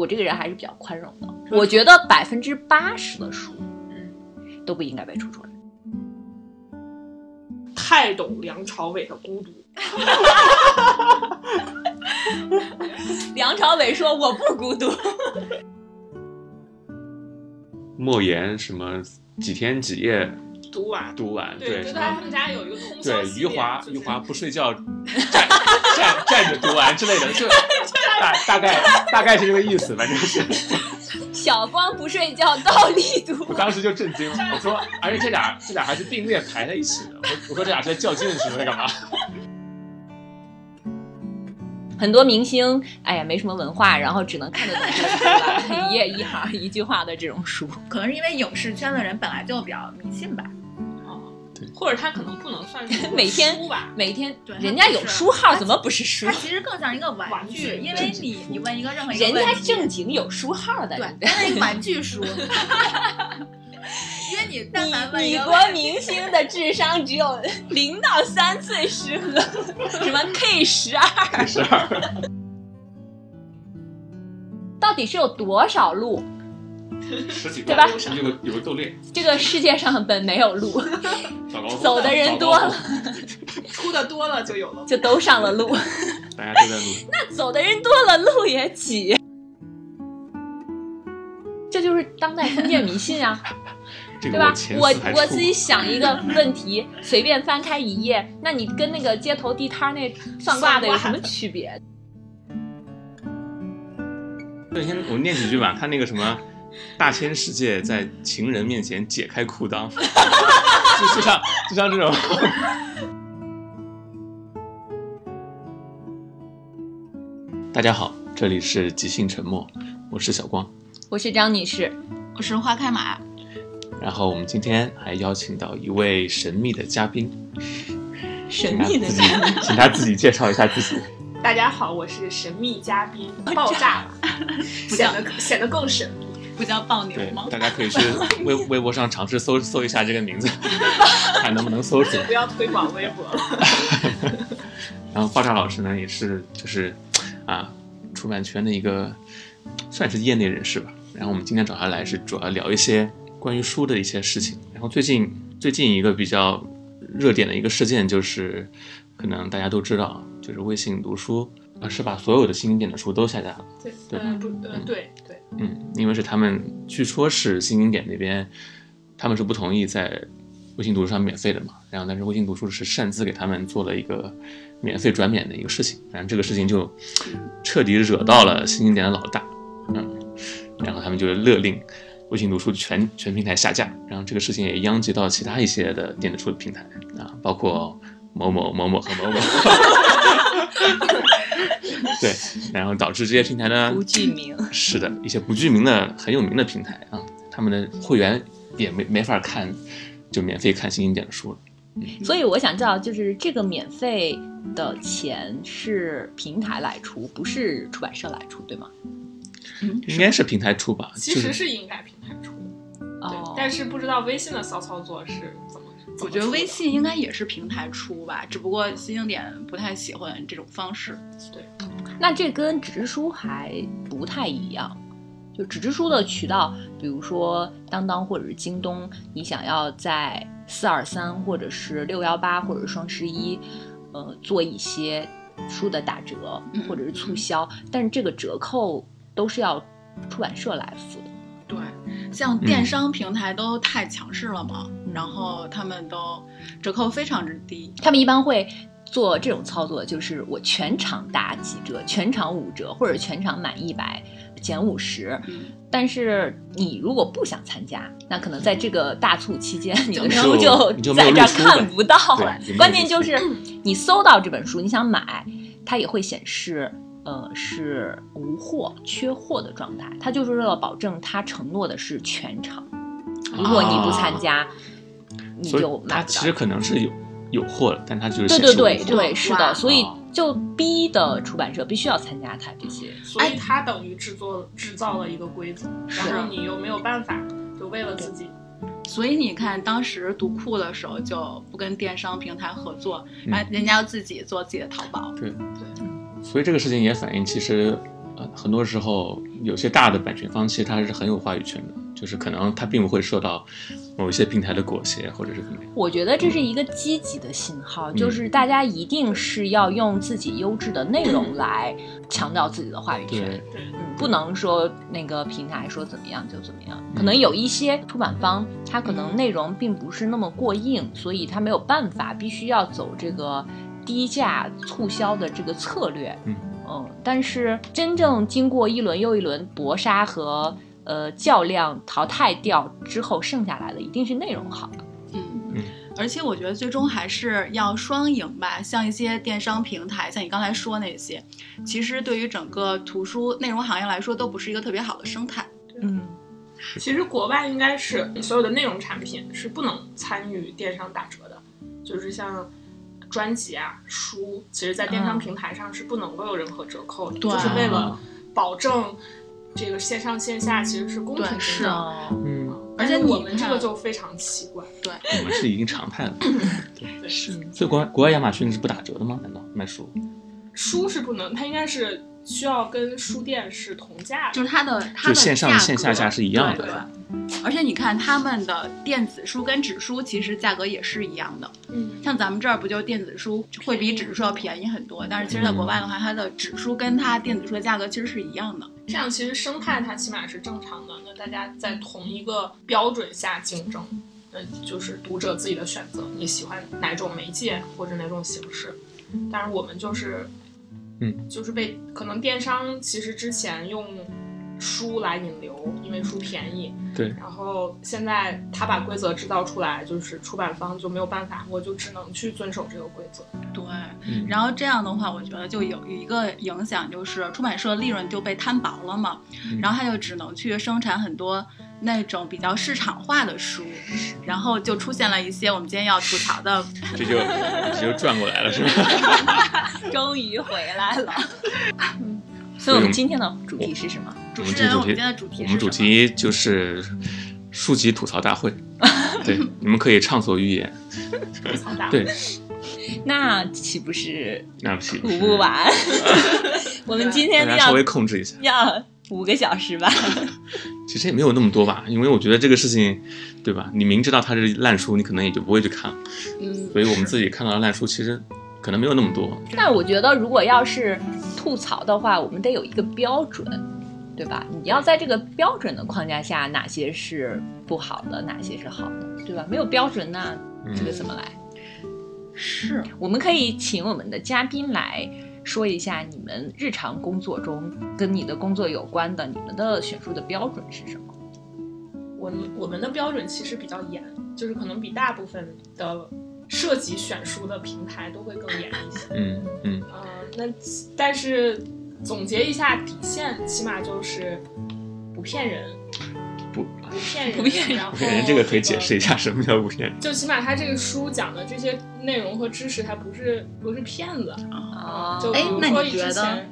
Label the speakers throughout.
Speaker 1: 我这个人还是比较宽容的。我觉得百分之八十的书，
Speaker 2: 嗯，
Speaker 1: 都不应该被出出来。
Speaker 2: 太懂梁朝伟的孤独。
Speaker 1: 梁朝伟说：“我不孤独。
Speaker 3: 莫言什么几天几夜
Speaker 2: 读完，
Speaker 3: 读完，
Speaker 2: 对，他们家有一个通宵
Speaker 3: 对余华余华不睡觉站站站着读完之类的，就大大概大概是这个意思，反正是。”
Speaker 1: 小光不睡觉，倒立读
Speaker 3: 我。当时就震惊了，我说，而且这俩这俩还是并列排在一起的，我我说这俩是在较劲是在干嘛？
Speaker 1: 很多明星，哎呀，没什么文化，然后只能看得懂一页一行一句话的这种书。
Speaker 4: 可能是因为影视圈的人本来就比较迷信吧。
Speaker 2: 或者他可能不能算是
Speaker 1: 每天
Speaker 2: 书吧，
Speaker 1: 每天
Speaker 4: 对
Speaker 1: 人家有书号，怎么不是书
Speaker 4: 它？其实更像一个玩
Speaker 2: 玩具
Speaker 4: 因为你你问一个任何一个
Speaker 1: 人，家正经有书号的，
Speaker 4: 对
Speaker 1: 对，不对？
Speaker 4: 它是一个玩具书。因为你但凡问一
Speaker 1: 米
Speaker 4: 个
Speaker 1: 国明星的智商只有零到三岁适合，什么 K 十二？
Speaker 3: 十二，
Speaker 1: 到底是有多少路？
Speaker 3: 十几
Speaker 1: 对吧
Speaker 3: 有个有个斗猎，
Speaker 1: 这个世界上本没有路，走的人多了，
Speaker 2: 出的多了就有了。
Speaker 1: 就都上了路。
Speaker 3: 大家都在路。
Speaker 1: 那走的人多了，路也挤。这就是当代封建迷信啊，对吧？我我自己想一个问题，随便翻开一页，那你跟那个街头地摊那算卦的有什么区别？
Speaker 3: 那天我念几句吧，看那个什么大千世界在情人面前解开裤裆，就就像就像这种。大家好，这里是即兴沉默，我是小光。
Speaker 1: 我是张女士，
Speaker 4: 我是花开马，
Speaker 3: 然后我们今天还邀请到一位神秘的嘉宾，
Speaker 1: 神秘的
Speaker 3: 嘉宾，请他自己介绍一下自己。
Speaker 2: 大家好，我是神秘嘉宾，爆炸了，显得显得更神秘。
Speaker 4: 不叫爆牛
Speaker 3: 对
Speaker 4: 吗，？
Speaker 3: 大家可以去 微微博上尝试搜搜一下这个名字，看能不能搜索。
Speaker 2: 不要推广微博了。
Speaker 3: 然后爆炸老师呢，也是就是啊，出版圈的一个算是业内人士吧。然后我们今天找他来是主要聊一些关于书的一些事情。然后最近最近一个比较热点的一个事件就是，可能大家都知道，就是微信读书啊是把所有的新经典的书都下架了。
Speaker 2: 对，
Speaker 3: 对
Speaker 2: 嗯，不，嗯，对对，
Speaker 3: 嗯，因为是他们据说是新经典那边，他们是不同意在微信读书上免费的嘛，然后但是微信读书是擅自给他们做了一个免费转免的一个事情，然后这个事情就彻底惹到了新经典的老大，嗯，然后他们就勒令微信读书全全平台下架，然后这个事情也殃及到其他一些的电子书的平台啊，包括某某某某和某某，对，然后导致这些平台呢
Speaker 1: 不具名。
Speaker 3: 是的，一些不具名的很有名的平台啊，他们的会员也没没法看，就免费看星星点的书了。
Speaker 1: 所以我想知道，就是这个免费的钱是平台来出，不是出版社来出，对吗？
Speaker 3: 应该是平台出吧？
Speaker 2: 其实
Speaker 3: 是
Speaker 2: 是应该平台出的，对
Speaker 1: 哦，，
Speaker 2: 但是不知道微信的骚操作是
Speaker 4: 我觉得微信应该也是平台出吧，只不过新经典不太喜欢这种方式。
Speaker 2: 对，
Speaker 1: 那这跟纸质书还不太一样。就纸质书的渠道，比如说当当或者是京东，你想要在四二三或者是六幺八或者是双十一，呃，做一些书的打折
Speaker 4: 嗯
Speaker 1: 或者是促销，但是这个折扣都是要出版社来付的。
Speaker 4: 对，像电商平台都太强势了嘛，然后他们都折扣非常之低。
Speaker 1: 他们一般会做这种操作，就是我全场打几折，全场五折，或者全场满一百减五十。
Speaker 4: 嗯，
Speaker 1: 但是你如果不想参加，那可能在这个大促期间，你的
Speaker 4: 没
Speaker 1: 书
Speaker 3: 就
Speaker 1: 在这儿看不到了。关键就是你搜到这本书，你想买，它也会显示。呃，是无货、缺货的状态，它就是为了保证它承诺的是全场。如果你不参加，你
Speaker 3: 所以
Speaker 1: 就买不到。
Speaker 3: 它其实可能是有有货的，但它就是
Speaker 1: 对对对对，是的，所以
Speaker 3: 哦
Speaker 1: 就逼的出版社必须要参加它这些。
Speaker 2: 所以它等于制作制造了一个规则，然后你又没有办法，就为了自己。
Speaker 4: 所以你看，当时读库的时候就不跟电商平台合作，
Speaker 3: 嗯
Speaker 4: 然后人家要自己做自己的淘宝。
Speaker 3: 对对所以这个事情也反映，其实呃，很多时候有些大的版权方其实他是很有话语权的，就是可能他并不会受到某一些平台的裹挟或者是怎么样。
Speaker 1: 我觉得这是一个积极的信号，就是大家一定是要用自己优质的内容来强调自己的话语权。
Speaker 3: 对，
Speaker 2: 对，
Speaker 1: 嗯，不能说那个平台说怎么样就怎么样，可能有一些出版方他可能内容并不是那么过硬，所以他没有办法，必须要走这个低价促销的这个策略。
Speaker 3: 嗯
Speaker 1: 嗯，但是真正经过一轮又一轮搏杀和呃较量淘汰掉之后，剩下来的一定是内容好。
Speaker 4: 嗯
Speaker 3: 嗯，
Speaker 4: 而且我觉得最终还是要双赢吧。像一些电商平台，像你刚才说那些，其实对于整个图书内容行业来说，都不是一个特别好的生态。
Speaker 1: 嗯，
Speaker 2: 其实国外应该是所有的内容产品是不能参与电商打折的，就是像专辑啊、书，其实在电商
Speaker 1: 嗯
Speaker 2: 平台上是不能够有任何折扣的，
Speaker 4: 对
Speaker 2: 就是为了保证这个线上线下其实是公平
Speaker 1: 的
Speaker 3: 嗯，
Speaker 4: 而且你
Speaker 2: 我们这个就非常奇怪，对。
Speaker 3: 我们是已经常态了。
Speaker 2: 对，
Speaker 4: 是。
Speaker 3: 所以国外国外亚马逊是不打折的吗？难道卖书？
Speaker 2: 书是不能，它应该是需要跟书店是同价的，
Speaker 4: 就是它的它的
Speaker 3: 就线上
Speaker 4: 价
Speaker 3: 线下
Speaker 4: 格
Speaker 3: 价是一样的
Speaker 4: 对对。而且你看他们的电子书跟纸书其实价格也是一样的，
Speaker 2: 嗯，
Speaker 4: 像咱们这儿不就电子书会比纸书要便宜很多，但是其实在国外的话，它的纸书跟它电子书的价格其实是一样的。
Speaker 2: 这样其实生态它起码是正常的，那大家在同一个标准下竞争，那就是读者自己的选择，你喜欢哪种媒介或者哪种形式。但是我们就是，
Speaker 3: 嗯，
Speaker 2: 就是被可能电商其实之前用书来引流，因为书便宜，
Speaker 3: 对，
Speaker 2: 然后现在他把规则制造出来，就是出版方就没有办法，我就只能去遵守这个规则。
Speaker 4: 对，
Speaker 3: 嗯
Speaker 4: 然后这样的话，我觉得就有一个影响，就是出版社利润就被摊薄了嘛，
Speaker 3: 嗯
Speaker 4: 然后他就只能去生产很多那种比较市场化的书，然后就出现了一些我们今天要吐槽的，
Speaker 3: 这就这就转过来了，是吧？
Speaker 1: 终于回来了。所以我们今天的主题是什么？
Speaker 4: 主
Speaker 3: 我们这主题
Speaker 4: 持人我们今天的主题是
Speaker 3: 我们主题就是书籍吐槽大会。对，你们可以畅所欲言。
Speaker 2: 吐槽大
Speaker 3: 对，
Speaker 1: 那岂不是
Speaker 3: 那不行，
Speaker 1: 吐不完？我们今天要
Speaker 3: 稍微控制一下。
Speaker 1: 要五个小时吧？
Speaker 3: 其实也没有那么多吧，因为我觉得这个事情，对吧？你明知道它是烂书，你可能也就不会去看。
Speaker 4: 嗯，
Speaker 3: 所以我们自己看到的烂书，其实可能没有那么多。
Speaker 1: 那我觉得，如果要是吐槽的话，我们得有一个标准，对吧？你要在这个标准的框架下，哪些是不好的，哪些是好的，对吧？没有标准，那这个怎么来？
Speaker 4: 是
Speaker 1: 我们可以请我们的嘉宾来说一下你们日常工作中跟你的工作有关的，你们的选书的标准是什么？
Speaker 2: 我们我们的标准其实比较严，就是可能比大部分的涉及选书的平台都会更严一些。
Speaker 3: 嗯嗯，
Speaker 2: 呃，那但是总结一下底线，起码就是不骗人，
Speaker 3: 不
Speaker 2: 不骗人，
Speaker 1: 不骗人
Speaker 2: 然后
Speaker 3: 不骗人这个可以解释一下什么叫不骗人。
Speaker 2: 就起码他这个书讲的这些内容和知识，它不是不是骗子。
Speaker 1: 啊
Speaker 2: 就比
Speaker 4: 哎那
Speaker 2: 如说
Speaker 4: 觉得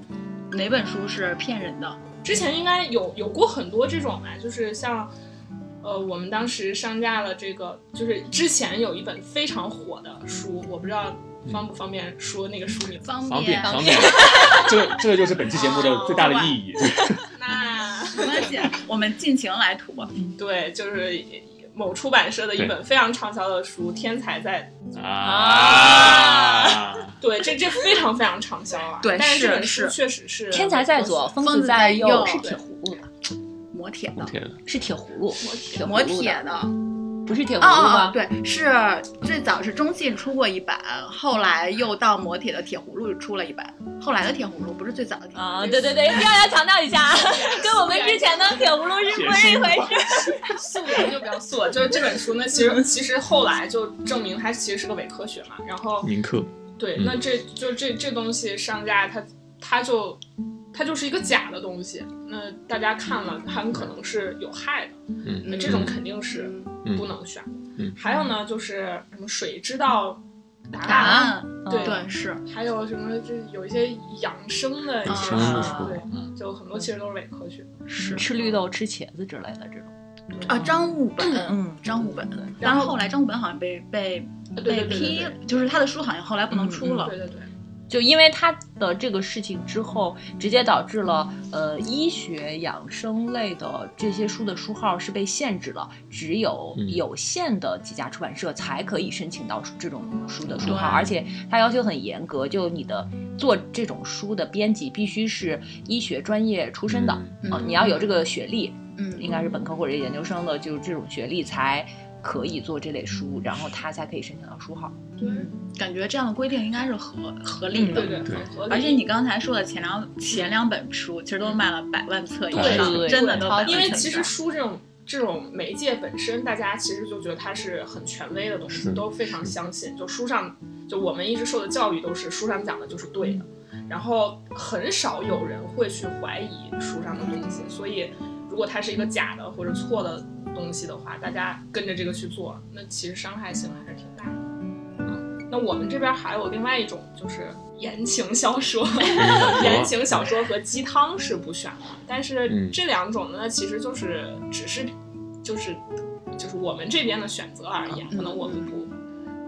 Speaker 4: 哪本书是骗人的？
Speaker 2: 之前应该有有过很多这种吧，就是像，呃，我们当时上架了这个，就是之前有一本非常火的书，我不知道方不方便说那个书名。
Speaker 4: 方
Speaker 3: 方便
Speaker 1: 方
Speaker 3: 方便，这个这个就是本期节目的最大的意义。
Speaker 2: 那
Speaker 4: 没关系，我们尽情来吐。
Speaker 2: 对，就是某出版社的一本非常畅销的书《天才在》。
Speaker 3: 啊，
Speaker 2: 对，这这非常非常畅销啊。
Speaker 4: 对
Speaker 2: 但是这本书确实是
Speaker 1: 天才在左，疯
Speaker 4: 疯子
Speaker 1: 子在
Speaker 4: 在右
Speaker 1: 右，是铁葫芦的，
Speaker 4: 磨铁的，
Speaker 1: 是铁葫芦，
Speaker 4: 磨
Speaker 1: 葫芦的，
Speaker 4: 铁的。
Speaker 1: 不是铁葫芦吗？
Speaker 4: 哦，对，是最早是中信出过一版，后来又到磨铁的铁葫芦出了一版。后来的铁葫芦不是最早的铁葫芦。
Speaker 1: 啊，对对对，一定要强调一下，跟我们之前的铁葫芦是不是一回事？
Speaker 2: 素颜就比较素，就是这本书呢，其实其实后来就证明它其实是个伪科学嘛。然后对，
Speaker 3: 嗯
Speaker 2: 那这就这这东西商家他他就它就是一个假的东西，那大家看了，它很可能是有害的，
Speaker 3: 嗯
Speaker 2: 那这种肯定是
Speaker 3: 嗯
Speaker 2: 不能选。
Speaker 3: 嗯
Speaker 2: 还有呢，就是什么水知道答
Speaker 4: 答案，
Speaker 2: 对
Speaker 4: 对，是
Speaker 2: 还有什么这有一些养生的一些
Speaker 3: 生的书
Speaker 2: 书，对，
Speaker 3: 嗯
Speaker 2: 就很多其实都是伪科学。
Speaker 4: 是
Speaker 1: 吃绿豆、吃茄子之类的这种。
Speaker 4: 啊，张悟本，
Speaker 1: 嗯
Speaker 4: 张悟本。
Speaker 2: 然
Speaker 4: 然
Speaker 2: 后
Speaker 4: 后后来张悟本好像被被被批就是他的书好像后来不能出了。
Speaker 2: 对对对。
Speaker 1: 就因为他的这个事情之后，直接导致了呃医学养生类的这些书的书号是被限制了，只有
Speaker 3: 嗯。
Speaker 1: 有限的几家出版社才可以申请到这种书的书号，而且它要求很严格，就你的做这种书的编辑必须是医学专业出身的啊、
Speaker 4: 嗯。
Speaker 1: 你要有这个学历，
Speaker 4: 嗯，
Speaker 1: 应该是本科或者研究生的，就是这种学历才可以做这类书，然后他才可以申请到书号。
Speaker 4: 嗯，感觉这样的规定应该是合合理的。
Speaker 2: 对对，
Speaker 3: 对。
Speaker 4: 而且你刚才说的前两前两本书，其实都卖了百万册以上
Speaker 1: 对，对
Speaker 4: 真的都百万册。
Speaker 2: 因为其实书这种这种媒介本身，大家其实就觉得它是很权威的东西，都非常相信。就书上，就我们一直受的教育都是书上讲的就是对的，然后很少有人会去怀疑书上的东西。所以，如果它是一个假的或者错的东西的话，大家跟着这个去做，那其实伤害性还是挺大的。嗯，那我们这边还有另外一种就是言情小说，言情小说和鸡汤是不选的，但是
Speaker 3: 嗯。
Speaker 2: 这两种呢，其实就是只是就是就是我们这边的选择而言，可能我们不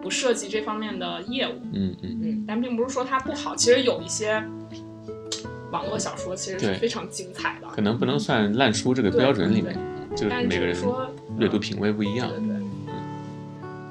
Speaker 2: 不涉及这方面的业务，
Speaker 3: 嗯嗯，
Speaker 2: 嗯，但并不是说它不好，其实有一些网络小说其实是非常精彩的，
Speaker 3: 可能不能算烂书这个标准里面，就是每个人阅读品味不一样
Speaker 2: 对。对对。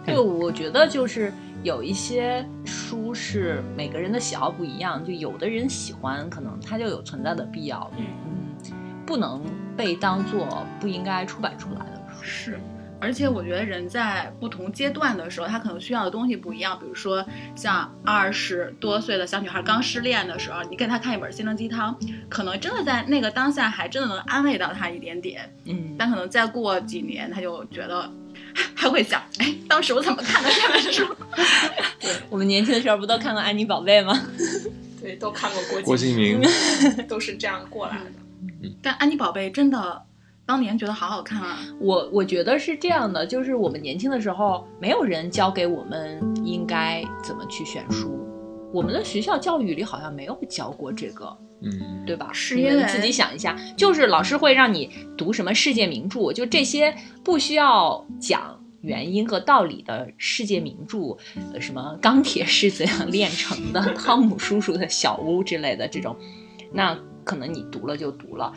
Speaker 1: 这个我觉得就是有一些书是每个人的喜好不一样，就有的人喜欢，可能它就有存在的必要，
Speaker 2: 嗯
Speaker 1: 嗯，不能被当做不应该出版出来的书。
Speaker 4: 是，而且我觉得人在不同阶段的时候，他可能需要的东西不一样。比如说，像二十多岁的小女孩刚失恋的时候，你给她看一本心灵鸡汤，可能真的在那个当下还真的能安慰到她一点点。
Speaker 1: 嗯，
Speaker 4: 但可能再过几年，她就觉得 还会想，哎，当时我怎么看的这本书？
Speaker 1: 我们年轻的时候不都看过《安妮宝贝》吗？
Speaker 2: 对，都看过郭
Speaker 3: 郭敬明，
Speaker 2: 都是这样过来的。
Speaker 4: 但安妮宝贝真的当年觉得好好看啊。
Speaker 1: 我我觉得是这样的，就是我们年轻的时候，没有人教给我们应该怎么去选书，我们的学校教育里好像没有教过这个。
Speaker 3: 嗯，
Speaker 1: 对吧？
Speaker 4: 是因为
Speaker 1: 你们自己想一下，就是老师会让你读什么世界名著，就这些不需要讲原因和道理的世界名著，呃，什么钢铁是怎样炼成的，汤姆叔叔的小屋之类的这种，那可能你读了就读了。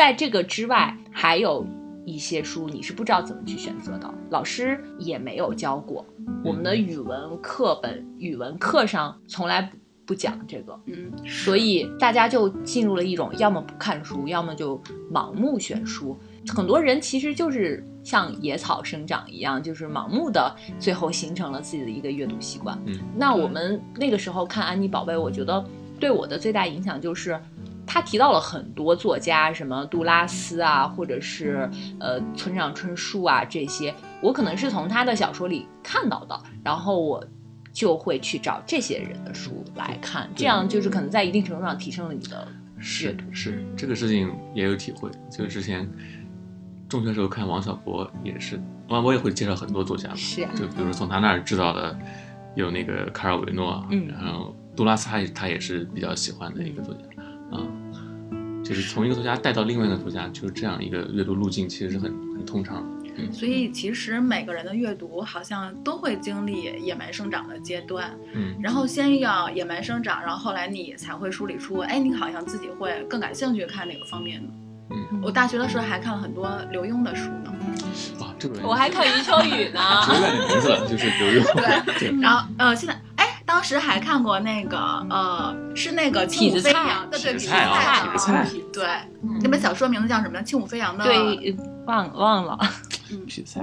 Speaker 1: 在这个之外，还有一些书你是不知道怎么去选择的，老师也没有教过。我们的语文课本、语文课上从来不不讲这个，
Speaker 4: 嗯，
Speaker 1: 所以大家就进入了一种要么不看书，要么就盲目选书。很多人其实就是像野草生长一样，就是盲目的，最后形成了自己的一个阅读习惯。
Speaker 3: 嗯，
Speaker 1: 那我们那个时候看《安妮宝贝》，我觉得对我的最大影响就是。他提到了很多作家，什么杜拉斯啊，或者是呃村上春树啊这些，我可能是从他的小说里看到的，然后我就会去找这些人的书来看，这样就是可能在一定程度上提升了你的阅
Speaker 3: 是
Speaker 1: 读。
Speaker 3: 是，这个事情也有体会。就是之前中学时候看王小波也是，王小波也会介绍很多作家嘛，
Speaker 1: 是啊
Speaker 3: 就比如说从他那儿知道的有那个卡尔维诺，
Speaker 1: 嗯
Speaker 3: 然后杜拉斯他也他也是比较喜欢的一个作家，啊、就是从一个作家带到另外一个作家，就是这样一个阅读路径，其实是很很通畅嗯。
Speaker 4: 所以其实每个人的阅读好像都会经历野蛮生长的阶段，
Speaker 3: 嗯，
Speaker 4: 然后先要野蛮生长，然后后来你才会梳理出，哎，你好像自己会更感兴趣看哪个方面呢。
Speaker 3: 嗯，
Speaker 4: 我大学的时候还看了很多刘墉的书呢，
Speaker 3: 哇，这个人
Speaker 1: 我还看余秋雨呢。
Speaker 3: 名字，就是刘墉。对，
Speaker 4: 然后呃，现在哎，当时还看过那个呃，是那个轻舞飞
Speaker 1: 痞子蔡
Speaker 4: 扬，对对，痞子
Speaker 3: 痞子蔡
Speaker 1: 啊
Speaker 3: 痞子蔡
Speaker 4: 对，那本小说名字叫什么呢？轻舞飞扬的，
Speaker 1: 对，忘忘了。
Speaker 3: 比赛，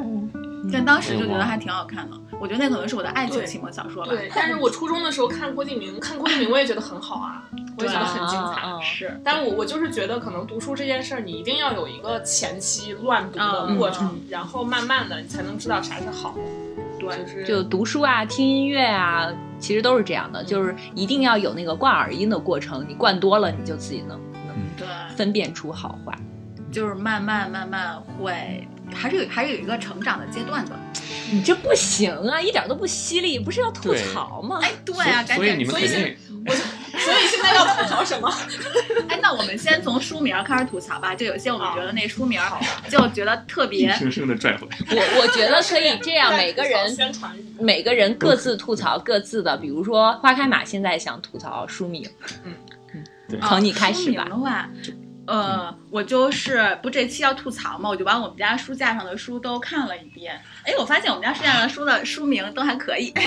Speaker 4: 但当时就觉得还挺好看的。我觉得那可能是我的爱情启蒙小说吧。
Speaker 2: 对，但是我初中的时候看郭敬明，看郭敬明我也觉得很好啊，我也觉得很精彩。
Speaker 4: 是，
Speaker 2: 但我我就是觉得，可能读书这件事儿，你一定要有一个前期乱读的过程，
Speaker 4: 嗯
Speaker 2: 然后慢慢的你才能知道啥是好的。
Speaker 4: 对
Speaker 2: 就是
Speaker 1: 就读书啊，听音乐啊，其实都是这样的，就是一定要有那个灌耳音的过程。你灌多了，你就自己能能
Speaker 4: 对，
Speaker 1: 分辨出好坏。
Speaker 4: 就是慢慢慢慢会，还是有还是有一个成长的阶段的。
Speaker 1: 你这不行啊，一点都不犀利，不是要吐槽吗？
Speaker 4: 哎，对啊，赶紧
Speaker 3: 所以你们
Speaker 2: 所以
Speaker 3: 肯定
Speaker 2: 我 就所以现现在要吐槽什么？
Speaker 4: 哎，那我们先从书名开始吐槽吧。就有些我们觉得那书名就觉得特别
Speaker 3: 生生的拽回来。
Speaker 1: 我我觉得可以这样，每个人
Speaker 2: 宣传
Speaker 1: 每个人各自吐槽各自的，比如说花开马现在想吐槽书名，
Speaker 2: 嗯
Speaker 1: 嗯从你开始吧。
Speaker 4: 名的话，呃，我就是不这期要吐槽嘛，我就把我们家书架上的书都看了一遍。哎，我发现我们家书架上的书的书名都还可以。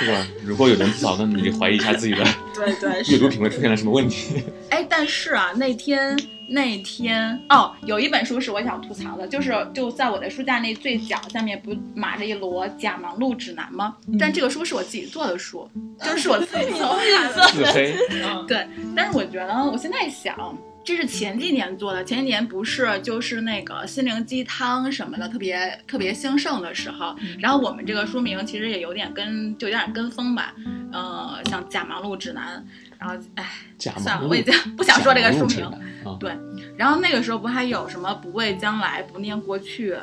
Speaker 3: 对吧？如果有人吐槽，那你就怀疑一下自己的
Speaker 4: 对对
Speaker 3: 阅读品味出现了什么问题。
Speaker 4: 哎，但是啊，那天那天哦，有一本书是我想吐槽的，就是就在我的书架那最角下面不码着一摞《假忙碌指南》吗？但这个书是我自己做的书，就是我自己做的。
Speaker 3: 自黑，
Speaker 2: 嗯
Speaker 4: 对，但是我觉得我现在想。这是前几年做的，前几年不是就是那个心灵鸡汤什么的特别特别兴盛的时候，然后我们这个书名其实也有点跟就有点跟风吧，呃，像《假忙碌指南》，然后哎，算了，我已经不想说这个书名。
Speaker 3: 啊，
Speaker 4: 对，然后那个时候不还有什么不畏将来，不念过去，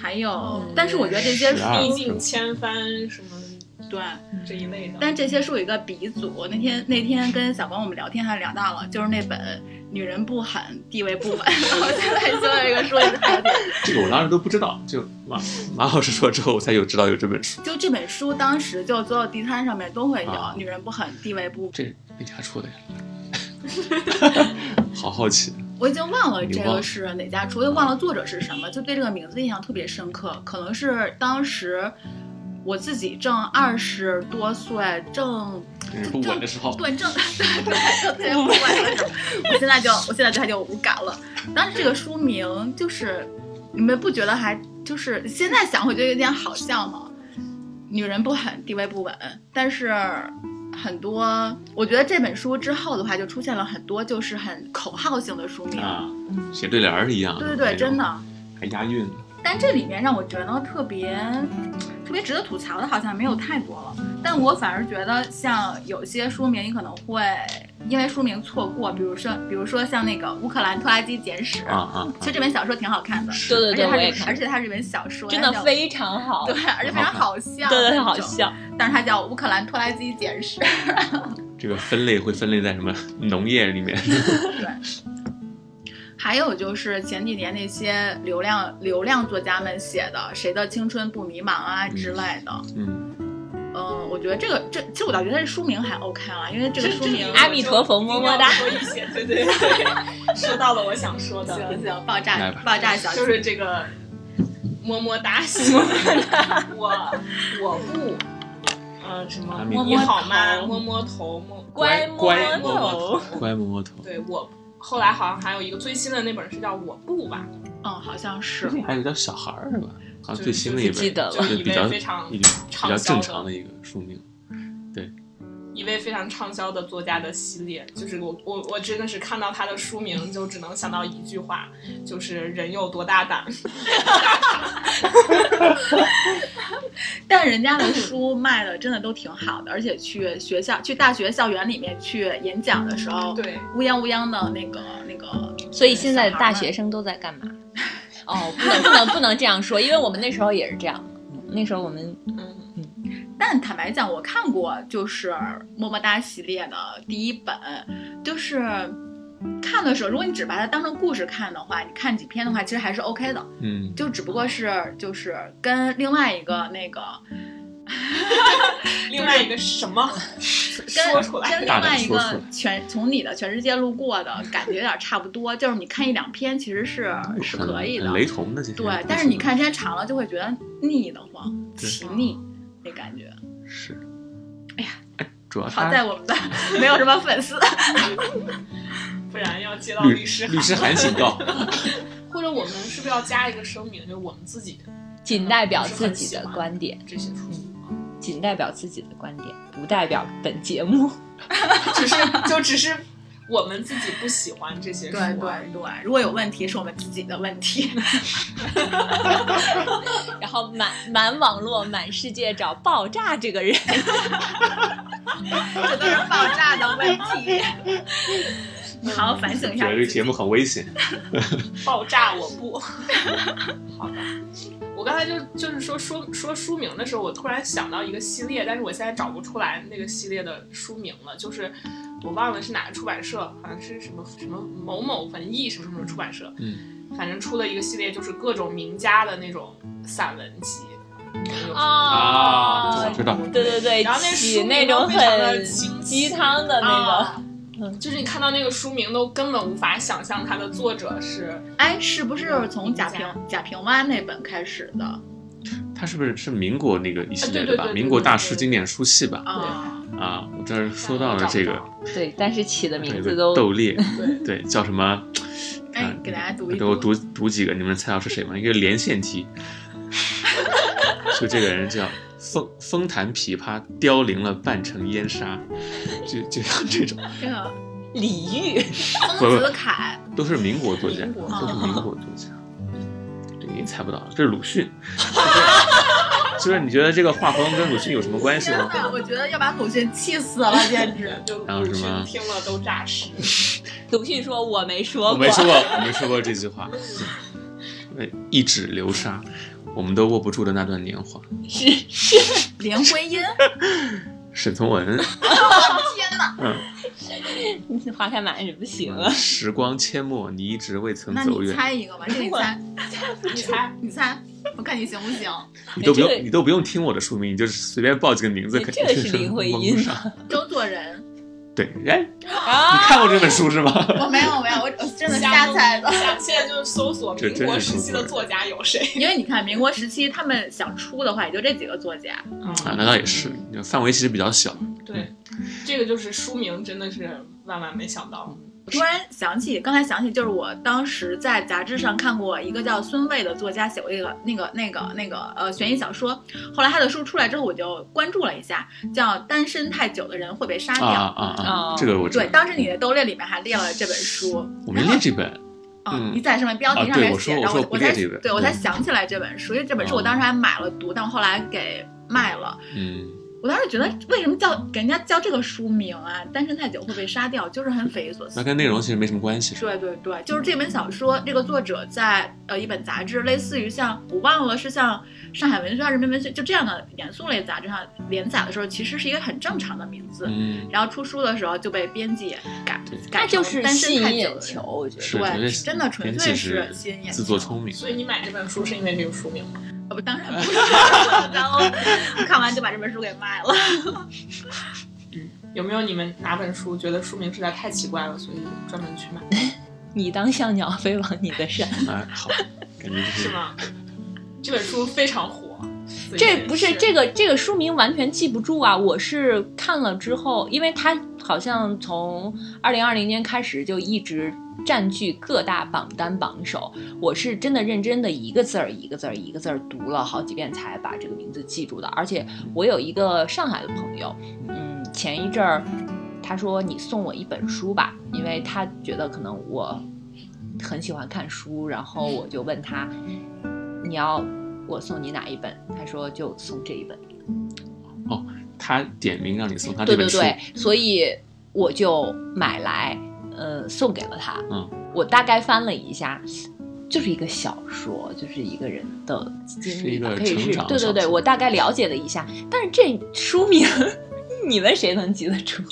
Speaker 4: 还有，但是我觉得这些书
Speaker 3: ，12
Speaker 2: 历尽千帆什么
Speaker 4: 对，
Speaker 2: 这一类的。
Speaker 4: 但这些书有一个鼻祖。那天那天跟小光我们聊天还聊到了，就是那本《女人不狠，地位不稳 》。我现在就有一个书也是好点。
Speaker 3: 这个我当时都不知道，就马马老师说之后，我才有知道有这本书。
Speaker 4: 就这本书当时就所有地摊上面都会有
Speaker 3: 啊“
Speaker 4: 女人不狠，地位不稳”。
Speaker 3: 这哪家出的呀？好好奇。
Speaker 4: 我已经忘了这个是哪家出，又忘了作者是什么，就对这个名字印象特别深刻。可能是当时我自己正二十多岁，正
Speaker 3: 人不稳的时候，
Speaker 4: 对正对对正特别不稳的时候，我现在就我现在对它就无感了。当时这个书名就是，你们不觉得还就是现在想会觉得有点好笑吗？女人不狠，地位不稳，但是。很多，我觉得这本书之后的话，就出现了很多就是很口号性的书名，
Speaker 3: 啊，写对联儿是一样的。
Speaker 4: 对对对，真的。
Speaker 3: 还押韵。
Speaker 4: 但这里面让我觉得特别特别值得吐槽的，好像没有太多了。但我反而觉得，像有些书名，你可能会因为书名错过，比如说，比如说像那个《乌克兰拖拉机简史》
Speaker 3: 啊啊，
Speaker 4: 其实这本小说挺好看的，
Speaker 1: 对对对，
Speaker 4: 而且它是
Speaker 1: 我也看
Speaker 4: 而，且它是一本小说，
Speaker 1: 真的非常好，
Speaker 4: 对，而且非常好笑，
Speaker 1: 对对
Speaker 4: 那种。
Speaker 1: 好笑。
Speaker 4: 但是它叫《乌克兰拖拉机简史》，
Speaker 3: 这个分类会分类在什么农业里面？
Speaker 4: 对。还有就是前几年那些流量流量作家们写的《谁的青春不迷茫》啊之类的，
Speaker 3: 嗯，
Speaker 4: 嗯，我觉得这个这其实我倒觉得这书名还 OK 了，因为这个书名
Speaker 1: 阿弥陀佛么么哒
Speaker 2: 说一些，对对对，说到了我想说的，
Speaker 4: 行行爆炸爆炸小
Speaker 2: 就是这个 么么哒 西，我我不，嗯，什么
Speaker 3: 阿弥
Speaker 4: 陀佛
Speaker 2: 你好吗？
Speaker 4: 摸
Speaker 2: 摸摸头，摸
Speaker 1: 乖
Speaker 3: 乖
Speaker 1: 摸头，
Speaker 3: 乖摸摸头。
Speaker 2: 对我。后来好像还有一个最新的那本是叫《我不》吧，
Speaker 4: 嗯，好像是
Speaker 3: 还有叫小孩儿是吧？好像
Speaker 2: 就
Speaker 3: 最新的一本，
Speaker 1: 不记得了
Speaker 2: 就是一
Speaker 3: 比较
Speaker 2: 位非常
Speaker 3: 比较
Speaker 2: 畅销的
Speaker 3: 正常的一个书名。
Speaker 2: 对一位非常畅销的作家的系列，就是我我我真的是看到他的书名就只能想到一句话，就是人有多大胆。
Speaker 4: 但人家的书卖的真的都挺好的，而且去学校、去大学校园里面去演讲的时候，
Speaker 2: 对，
Speaker 4: 乌泱乌泱的那个那个，
Speaker 1: 所以现在的大学生都在干嘛？哦，不能不能不能这样说，因为我们那时候也是这样的。那时候我们
Speaker 2: 嗯，
Speaker 4: 但坦白讲，我看过就是么么哒系列的第一本，就是看的时候，如果你只把它当成故事看的话，你看几篇的话，其实还是 OK 的，
Speaker 3: 嗯，
Speaker 4: 就只不过是就是跟另外一个那个。
Speaker 2: 另外一个什么
Speaker 4: 跟
Speaker 2: 说出来
Speaker 4: 跟另外一个全从你的全世界路过的感觉有点差不多，就是你看一两篇其实是是可以的，
Speaker 3: 雷同的这些。
Speaker 4: 对，但是你看时间长了就会觉得腻得慌，
Speaker 3: 对
Speaker 4: 奇腻那感觉。
Speaker 3: 是，
Speaker 4: 哎呀，
Speaker 3: 哎，主要
Speaker 4: 好在我们的 没有什么粉丝，
Speaker 2: 不然要接到
Speaker 3: 律
Speaker 2: 律师
Speaker 3: 律师函警告。
Speaker 2: 或者我们是不是要加一个声明，就是我们自己
Speaker 1: 仅代表自己的观点，
Speaker 2: 这些书，
Speaker 1: 仅代表自己的观点，不代表本节目。
Speaker 2: 只是就只是我们自己不喜欢这些书
Speaker 4: 对对。对，如果有问题是我们自己的问题。
Speaker 1: 然后满满网络、满世界找爆炸这个人，
Speaker 4: 这都是爆炸的问题。你 好好反省一下。
Speaker 3: 觉得这个节目很危险。
Speaker 2: 爆炸我不。好的，我我刚才就就是说说说书名的时候，我突然想到一个系列，但是我现在找不出来那个系列的书名了，就是我忘了是哪个出版社，好像是什么什么某某文艺什么什么出版社，
Speaker 3: 嗯，
Speaker 2: 反正出了一个系列，就是各种名家的那种散文集。有
Speaker 3: 啊知道
Speaker 1: 对对对，
Speaker 2: 然后那
Speaker 1: 起
Speaker 2: 书名
Speaker 1: 那种
Speaker 2: 都非常的
Speaker 1: 很
Speaker 2: 清
Speaker 1: 鸡汤的那
Speaker 2: 啊
Speaker 1: 种，
Speaker 2: 就是你看到那个书名都根本无法想象它的作者是
Speaker 4: 哎，是不是从贾平贾平凹那本开始的
Speaker 3: 他是不是是民国那个一系列的吧？民国大师经典书系吧？
Speaker 4: 啊？
Speaker 3: 啊，我这儿说到了这个，
Speaker 1: 对，但是起的名字都
Speaker 3: 斗猎，
Speaker 2: 对
Speaker 3: 对，叫什么？
Speaker 4: 哎，给大家读一
Speaker 3: 给我读读几个，你们猜到是谁吗？一个连线题，就这个人叫风风弹琵琶，凋零了半城烟沙，就就像这种，
Speaker 4: 这个
Speaker 1: 李煜，
Speaker 4: 丰子恺，
Speaker 3: 都是民国作家，都是民国作家。这个你猜不到，这是鲁迅。就是你觉得这个画风跟鲁迅有什么关系吗？
Speaker 4: 我觉得要把鲁迅气死了，简直。
Speaker 2: 就
Speaker 3: 然后
Speaker 2: 鲁迅
Speaker 3: 什么
Speaker 2: 听了都诈尸。
Speaker 1: 鲁迅说我没说过，
Speaker 3: 我没说过，我没说过这句话。呃，一指流沙，我们都握不住的那段年华。
Speaker 1: 是是，
Speaker 4: 林徽因，
Speaker 3: 沈从文，
Speaker 4: 天哪！
Speaker 3: 嗯，
Speaker 1: 花开满是不行
Speaker 3: 嗯
Speaker 1: 了。
Speaker 3: 时光阡陌，你一直未曾
Speaker 4: 那你
Speaker 3: 走远。
Speaker 4: 猜一个吧，这个你猜，
Speaker 2: 你猜，
Speaker 4: 你猜，我看你行不行？
Speaker 3: 你都不
Speaker 1: 这个
Speaker 3: 用，你都不用听我的书名，你就是随便报几个名字，
Speaker 1: 你
Speaker 3: 肯定
Speaker 1: 这个是林徽因
Speaker 3: 蒙不上
Speaker 4: 周作人，
Speaker 3: 对，哎，你
Speaker 1: 啊，
Speaker 3: 看过这本书是吗？
Speaker 4: 我没有，我没有，我我真的瞎猜的。
Speaker 2: 现在就是搜索民国时期的作家有谁？
Speaker 4: 因为你看，民国时期他们想出的话，也就这几个作家。
Speaker 3: 啊，那倒也是，范围其实比较小。
Speaker 2: 对，这个就是书名，真的是万万没想到。
Speaker 4: 我突然想起，刚才想起，就是我当时在杂志上看过一个叫孙卫的作家写过一个那个那个那个呃悬疑小说，后来他的书出来之后，我就关注了一下，叫《单身太久的人会被杀掉》。
Speaker 3: 啊啊啊！
Speaker 1: 哦
Speaker 3: 这个我知道
Speaker 4: 对，。当时你的兜列里面还列了这本书。
Speaker 3: 我没列这本，
Speaker 4: 啊、
Speaker 3: 嗯
Speaker 4: 你在上面标题上面写，然后我才对我才
Speaker 3: 嗯
Speaker 4: 想起来这本书，因为这本书
Speaker 3: 哦
Speaker 4: 我当时还买了读，但我后来给卖了。
Speaker 3: 嗯，
Speaker 4: 我当时觉得为什么叫给人家叫这个书名啊？单身太久会被杀掉，就是很匪夷所思
Speaker 3: 那。跟内容其实没什么关系。
Speaker 4: 对对对，就是这本小说，这个作者在呃一本杂志，类似于像我忘了是像上海文学还是人民文学就这样的严肃类杂志上连载的时候，其实是一个很正常的名字。
Speaker 3: 嗯，
Speaker 4: 然后出书的时候就被编辑改改
Speaker 1: 那就是
Speaker 4: 单身
Speaker 1: 吸
Speaker 4: 太久的人
Speaker 1: 引眼球，我觉
Speaker 3: 是
Speaker 1: 得。
Speaker 4: 对，真的纯粹是
Speaker 3: 是
Speaker 4: 吸引眼球
Speaker 3: 自作聪明。
Speaker 2: 所以你买这本书是因为这个书名吗？
Speaker 4: 呃不，当然不 是。然后看完就把这本书给卖了。
Speaker 2: 嗯有没有你们哪本书觉得书名实在太奇怪了，所以专门去买？
Speaker 1: 你当像鸟飞往你的山，
Speaker 3: 哎，好，感觉就是是
Speaker 2: 吗？这本书非常火。
Speaker 1: 这不是
Speaker 2: 是
Speaker 1: 这个这个书名完全记不住啊！我是看了之后，因为它好像从二零二零年开始就一直占据各大榜单榜首。我是真的认真的一个字儿一个字儿一个字儿读了好几遍才把这个名字记住的。而且我有一个上海的朋友，嗯，前一阵儿他说你送我一本书吧，因为他觉得可能我很喜欢看书，然后我就问他你要我送你哪一本？他说就送这一本。
Speaker 3: 哦他点名让你送他这本书，
Speaker 1: 对对对，所以我就买来，呃，送给了他。
Speaker 3: 嗯，
Speaker 1: 我大概翻了一下，就是一个小说，就是一个人的经历吧，
Speaker 3: 是一个
Speaker 1: 可以是对对对，我大概了解了一下，但是这书名，你们谁能记得住？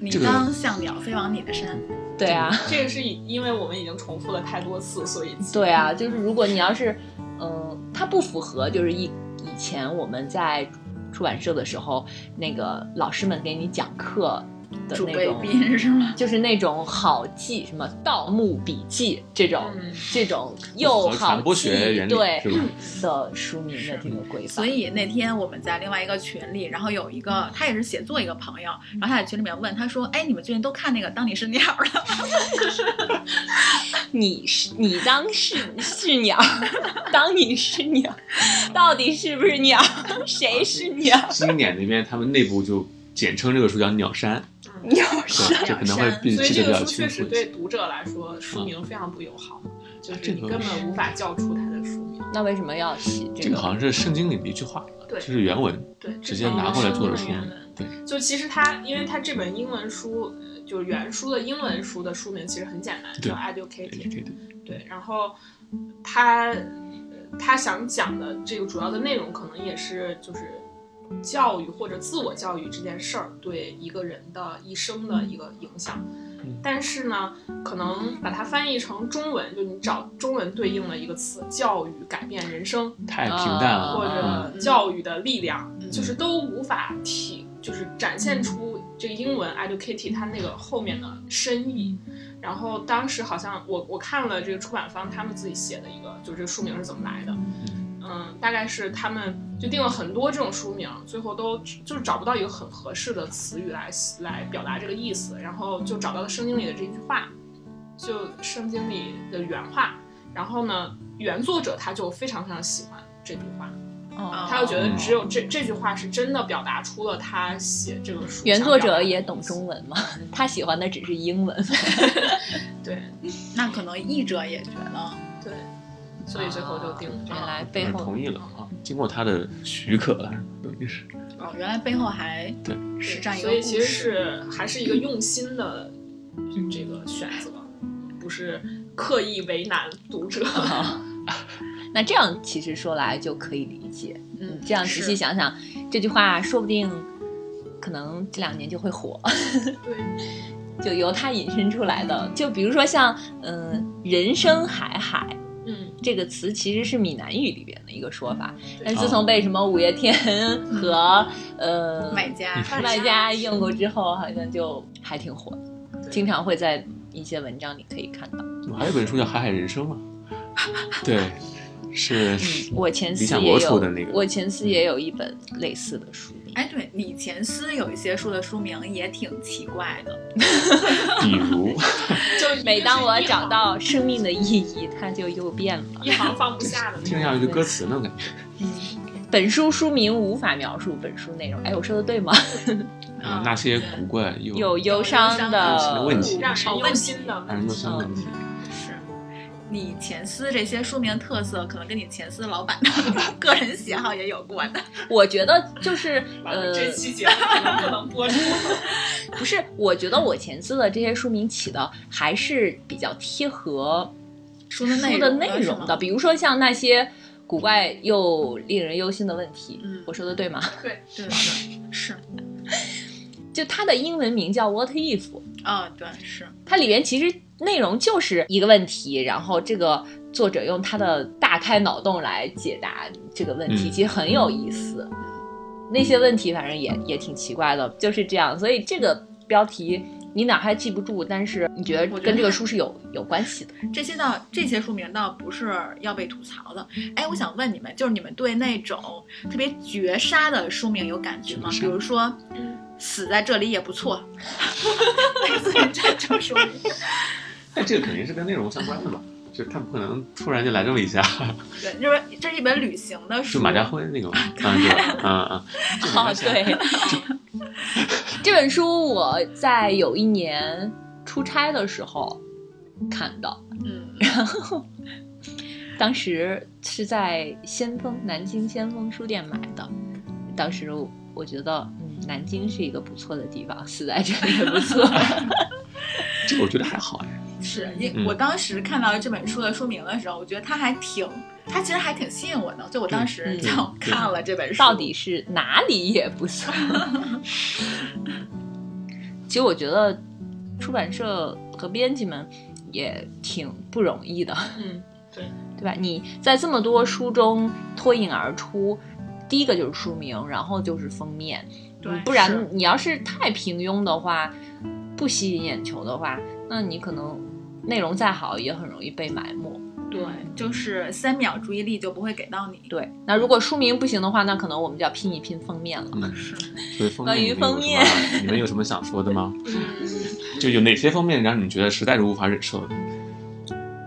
Speaker 4: 你当像鸟飞往你的山，
Speaker 1: 对啊，
Speaker 2: 这个是以因为我们已经重复了太多次，所以
Speaker 1: 对啊，就是如果你要是，嗯、它不符合，就是以以前我们在出版社的时候，那个老师们给你讲课的
Speaker 4: 主谓
Speaker 1: 那种。
Speaker 4: 宾是吗？
Speaker 1: 就是那种好记，什么《盗墓笔记》这种、
Speaker 2: 嗯
Speaker 1: 这种又好
Speaker 3: 和传播学
Speaker 1: 记
Speaker 3: 原理
Speaker 1: 对
Speaker 3: 是吧
Speaker 1: 的书名的这个规范。
Speaker 4: 所以那天我们在另外一个群里，然后有一个他也是写作一个朋友，然后他在群里面问他说：“哎，你们最近都看那个《当你是鸟》了吗
Speaker 1: 你是你当是是鸟，当你是鸟，到底是不是鸟？谁是鸟？
Speaker 3: 经典那边他们内部就简称这个书叫《鸟山》，
Speaker 1: 鸟
Speaker 3: 对，这可能会
Speaker 2: 所以这
Speaker 3: 记得比较清
Speaker 2: 个书确实
Speaker 3: 楚。
Speaker 2: 对读者来说，书名非常不友好，就是你根本无法叫出它的书名。
Speaker 1: 那为什么要起这个
Speaker 3: 这个好像是圣经里的一句话，
Speaker 2: 对
Speaker 3: 就是原文，
Speaker 2: 对，
Speaker 3: 直接拿过来做的书
Speaker 2: 原文。
Speaker 3: 对，
Speaker 2: 就其实它，因为它这本英文书，呃就是原书的英文书的书名其实很简单，叫 Educated。
Speaker 3: 对对
Speaker 2: 然后它呃他想讲的这个主要的内容，可能也是就是教育或者自我教育这件事儿对一个人的一生的一个影响。但是呢，可能把它翻译成中文，就你找中文对应的一个词“教育改变人生”，
Speaker 3: 太平淡了，
Speaker 2: 或
Speaker 3: 嗯
Speaker 2: 者“教育的力量”，
Speaker 4: 嗯
Speaker 2: 就是都无法体，就是展现出这个英文 “educated” 它那个后面的深意。然后当时好像我我看了这个出版方他们自己写的一个，就是这个书名是怎么来的。嗯，大概是他们就定了很多这种书名，最后都就是找不到一个很合适的词语来来表达这个意思，然后就找到了圣经里的这句话，就圣经里的原话。然后呢，原作者他就非常非常喜欢这句话，
Speaker 1: 哦，
Speaker 2: 他就觉得
Speaker 3: 嗯
Speaker 2: 只有这这句话是真的表达出了他写这个书。
Speaker 1: 原作者也懂中，文吗，他喜欢的只是英文。
Speaker 2: 对
Speaker 4: 那可能译者也觉得，
Speaker 2: 对，所以最后就定了
Speaker 1: 原。来背后
Speaker 3: 同意了啊，经过他的许可了，等于是
Speaker 4: 哦，原来背后还
Speaker 3: 对
Speaker 4: 是这样一个
Speaker 2: 所以其实
Speaker 4: 故事。
Speaker 2: 是还是一个用心的这个选择，不是刻意为难读者。
Speaker 1: 那这样其实说来就可以理解。
Speaker 4: 嗯，
Speaker 1: 这样仔细想想，这句话说不定可能这两年就会火，
Speaker 2: 对，
Speaker 1: 就由他引申出来的。就比如说像嗯、呃人生海海”
Speaker 2: 嗯，
Speaker 1: 这个词，其实是闽南语里边的一个说法，但自从被什么五月天和呃
Speaker 4: 买家，
Speaker 1: 卖家用过之后，好像就还挺火的，经常会在一些文章里可以看到。
Speaker 3: 我还有本书叫《海海人生》嘛，对，是
Speaker 1: 我前
Speaker 3: 理想
Speaker 1: 司也有
Speaker 3: 国出的那个，
Speaker 1: 我前司也有一本类似的书名。
Speaker 4: 哎，对，李前思有一些书的书名也挺奇怪的。
Speaker 3: 比如
Speaker 2: 就
Speaker 1: 每当我找
Speaker 2: 找
Speaker 1: 到生命的意义，它就又变了。
Speaker 2: 一行放不下的那种。
Speaker 3: 听着像一句歌词那种感觉。
Speaker 1: 本书书名无法描述本书内容。哎，我说的对吗？
Speaker 3: 啊，那些古怪又
Speaker 1: 有忧伤的
Speaker 3: 问题
Speaker 2: 让人忧心的
Speaker 3: 让人忧伤的问题，
Speaker 4: 是你前司这些书名特色，可能跟你前司老板的 个人喜好也有关的。
Speaker 1: 我觉得就是，呃，
Speaker 2: 这期节目能不能播出。
Speaker 1: 不是，我觉得我前司的这些书名起的还是比较贴合
Speaker 4: 书的内容
Speaker 1: 的，比如说像那些古怪又令人忧心的问题，
Speaker 4: 嗯
Speaker 1: 我说的对吗？
Speaker 2: 对，
Speaker 4: 对是是，
Speaker 1: 就它的英文名叫 What If，
Speaker 4: 哦，对是，
Speaker 1: 它里边其实内容就是一个问题，然后这个作者用他的大开脑洞来解答这个问题，
Speaker 3: 嗯
Speaker 1: 其实很有意思。那些问题反正也也挺奇怪的，就是这样。所以这个标题你哪还记不住，但是你觉得
Speaker 4: 我觉得
Speaker 1: 跟这个书是有有关系的。
Speaker 4: 这些倒这些书名倒不是要被吐槽的。哎，我想问你们，就是你们对那种特别绝杀的书名有感觉吗？比如说，
Speaker 2: 嗯
Speaker 4: 死在这里也不错，类似于这种书名。
Speaker 3: 但这个肯定是跟内容相关的吧，就他不可能突然就来这么一下，
Speaker 4: 对，就是这是一本旅行的书。
Speaker 3: 就马家辉那个嘛，嗯对吧，嗯嗯，就
Speaker 1: 哦，对，这本书我在有一年出差的时候看到，
Speaker 4: 嗯，然后
Speaker 1: 当时是在先锋南京先锋书店买的。当时我觉得，嗯，南京是一个不错的地方，死在这里也不错。
Speaker 3: 这个我觉得还好哎，
Speaker 4: 是因
Speaker 3: 嗯
Speaker 4: 我当时看到这本书的书名的时候，我觉得它还挺，它其实还挺吸引我的，就我当时
Speaker 1: 嗯
Speaker 4: 就看了这本书。
Speaker 1: 到底是哪里也不错。其实我觉得出版社和编辑们也挺不容易的，
Speaker 2: 嗯，
Speaker 1: 对对吧？你在这么多书中脱颖而出，第一个就是书名，然后就是封面，
Speaker 4: 对
Speaker 1: 嗯不然你要是太平庸的话，不吸引眼球的话，那你可能内容再好也很容易被埋没。
Speaker 4: 对，就是三秒注意力就不会给到你。
Speaker 1: 对，那如果书名不行的话，那可能我们就要拼一拼封面了。关于封面
Speaker 3: 你们有什么想说的吗？就有哪些封面让你觉得实在是无法忍受的？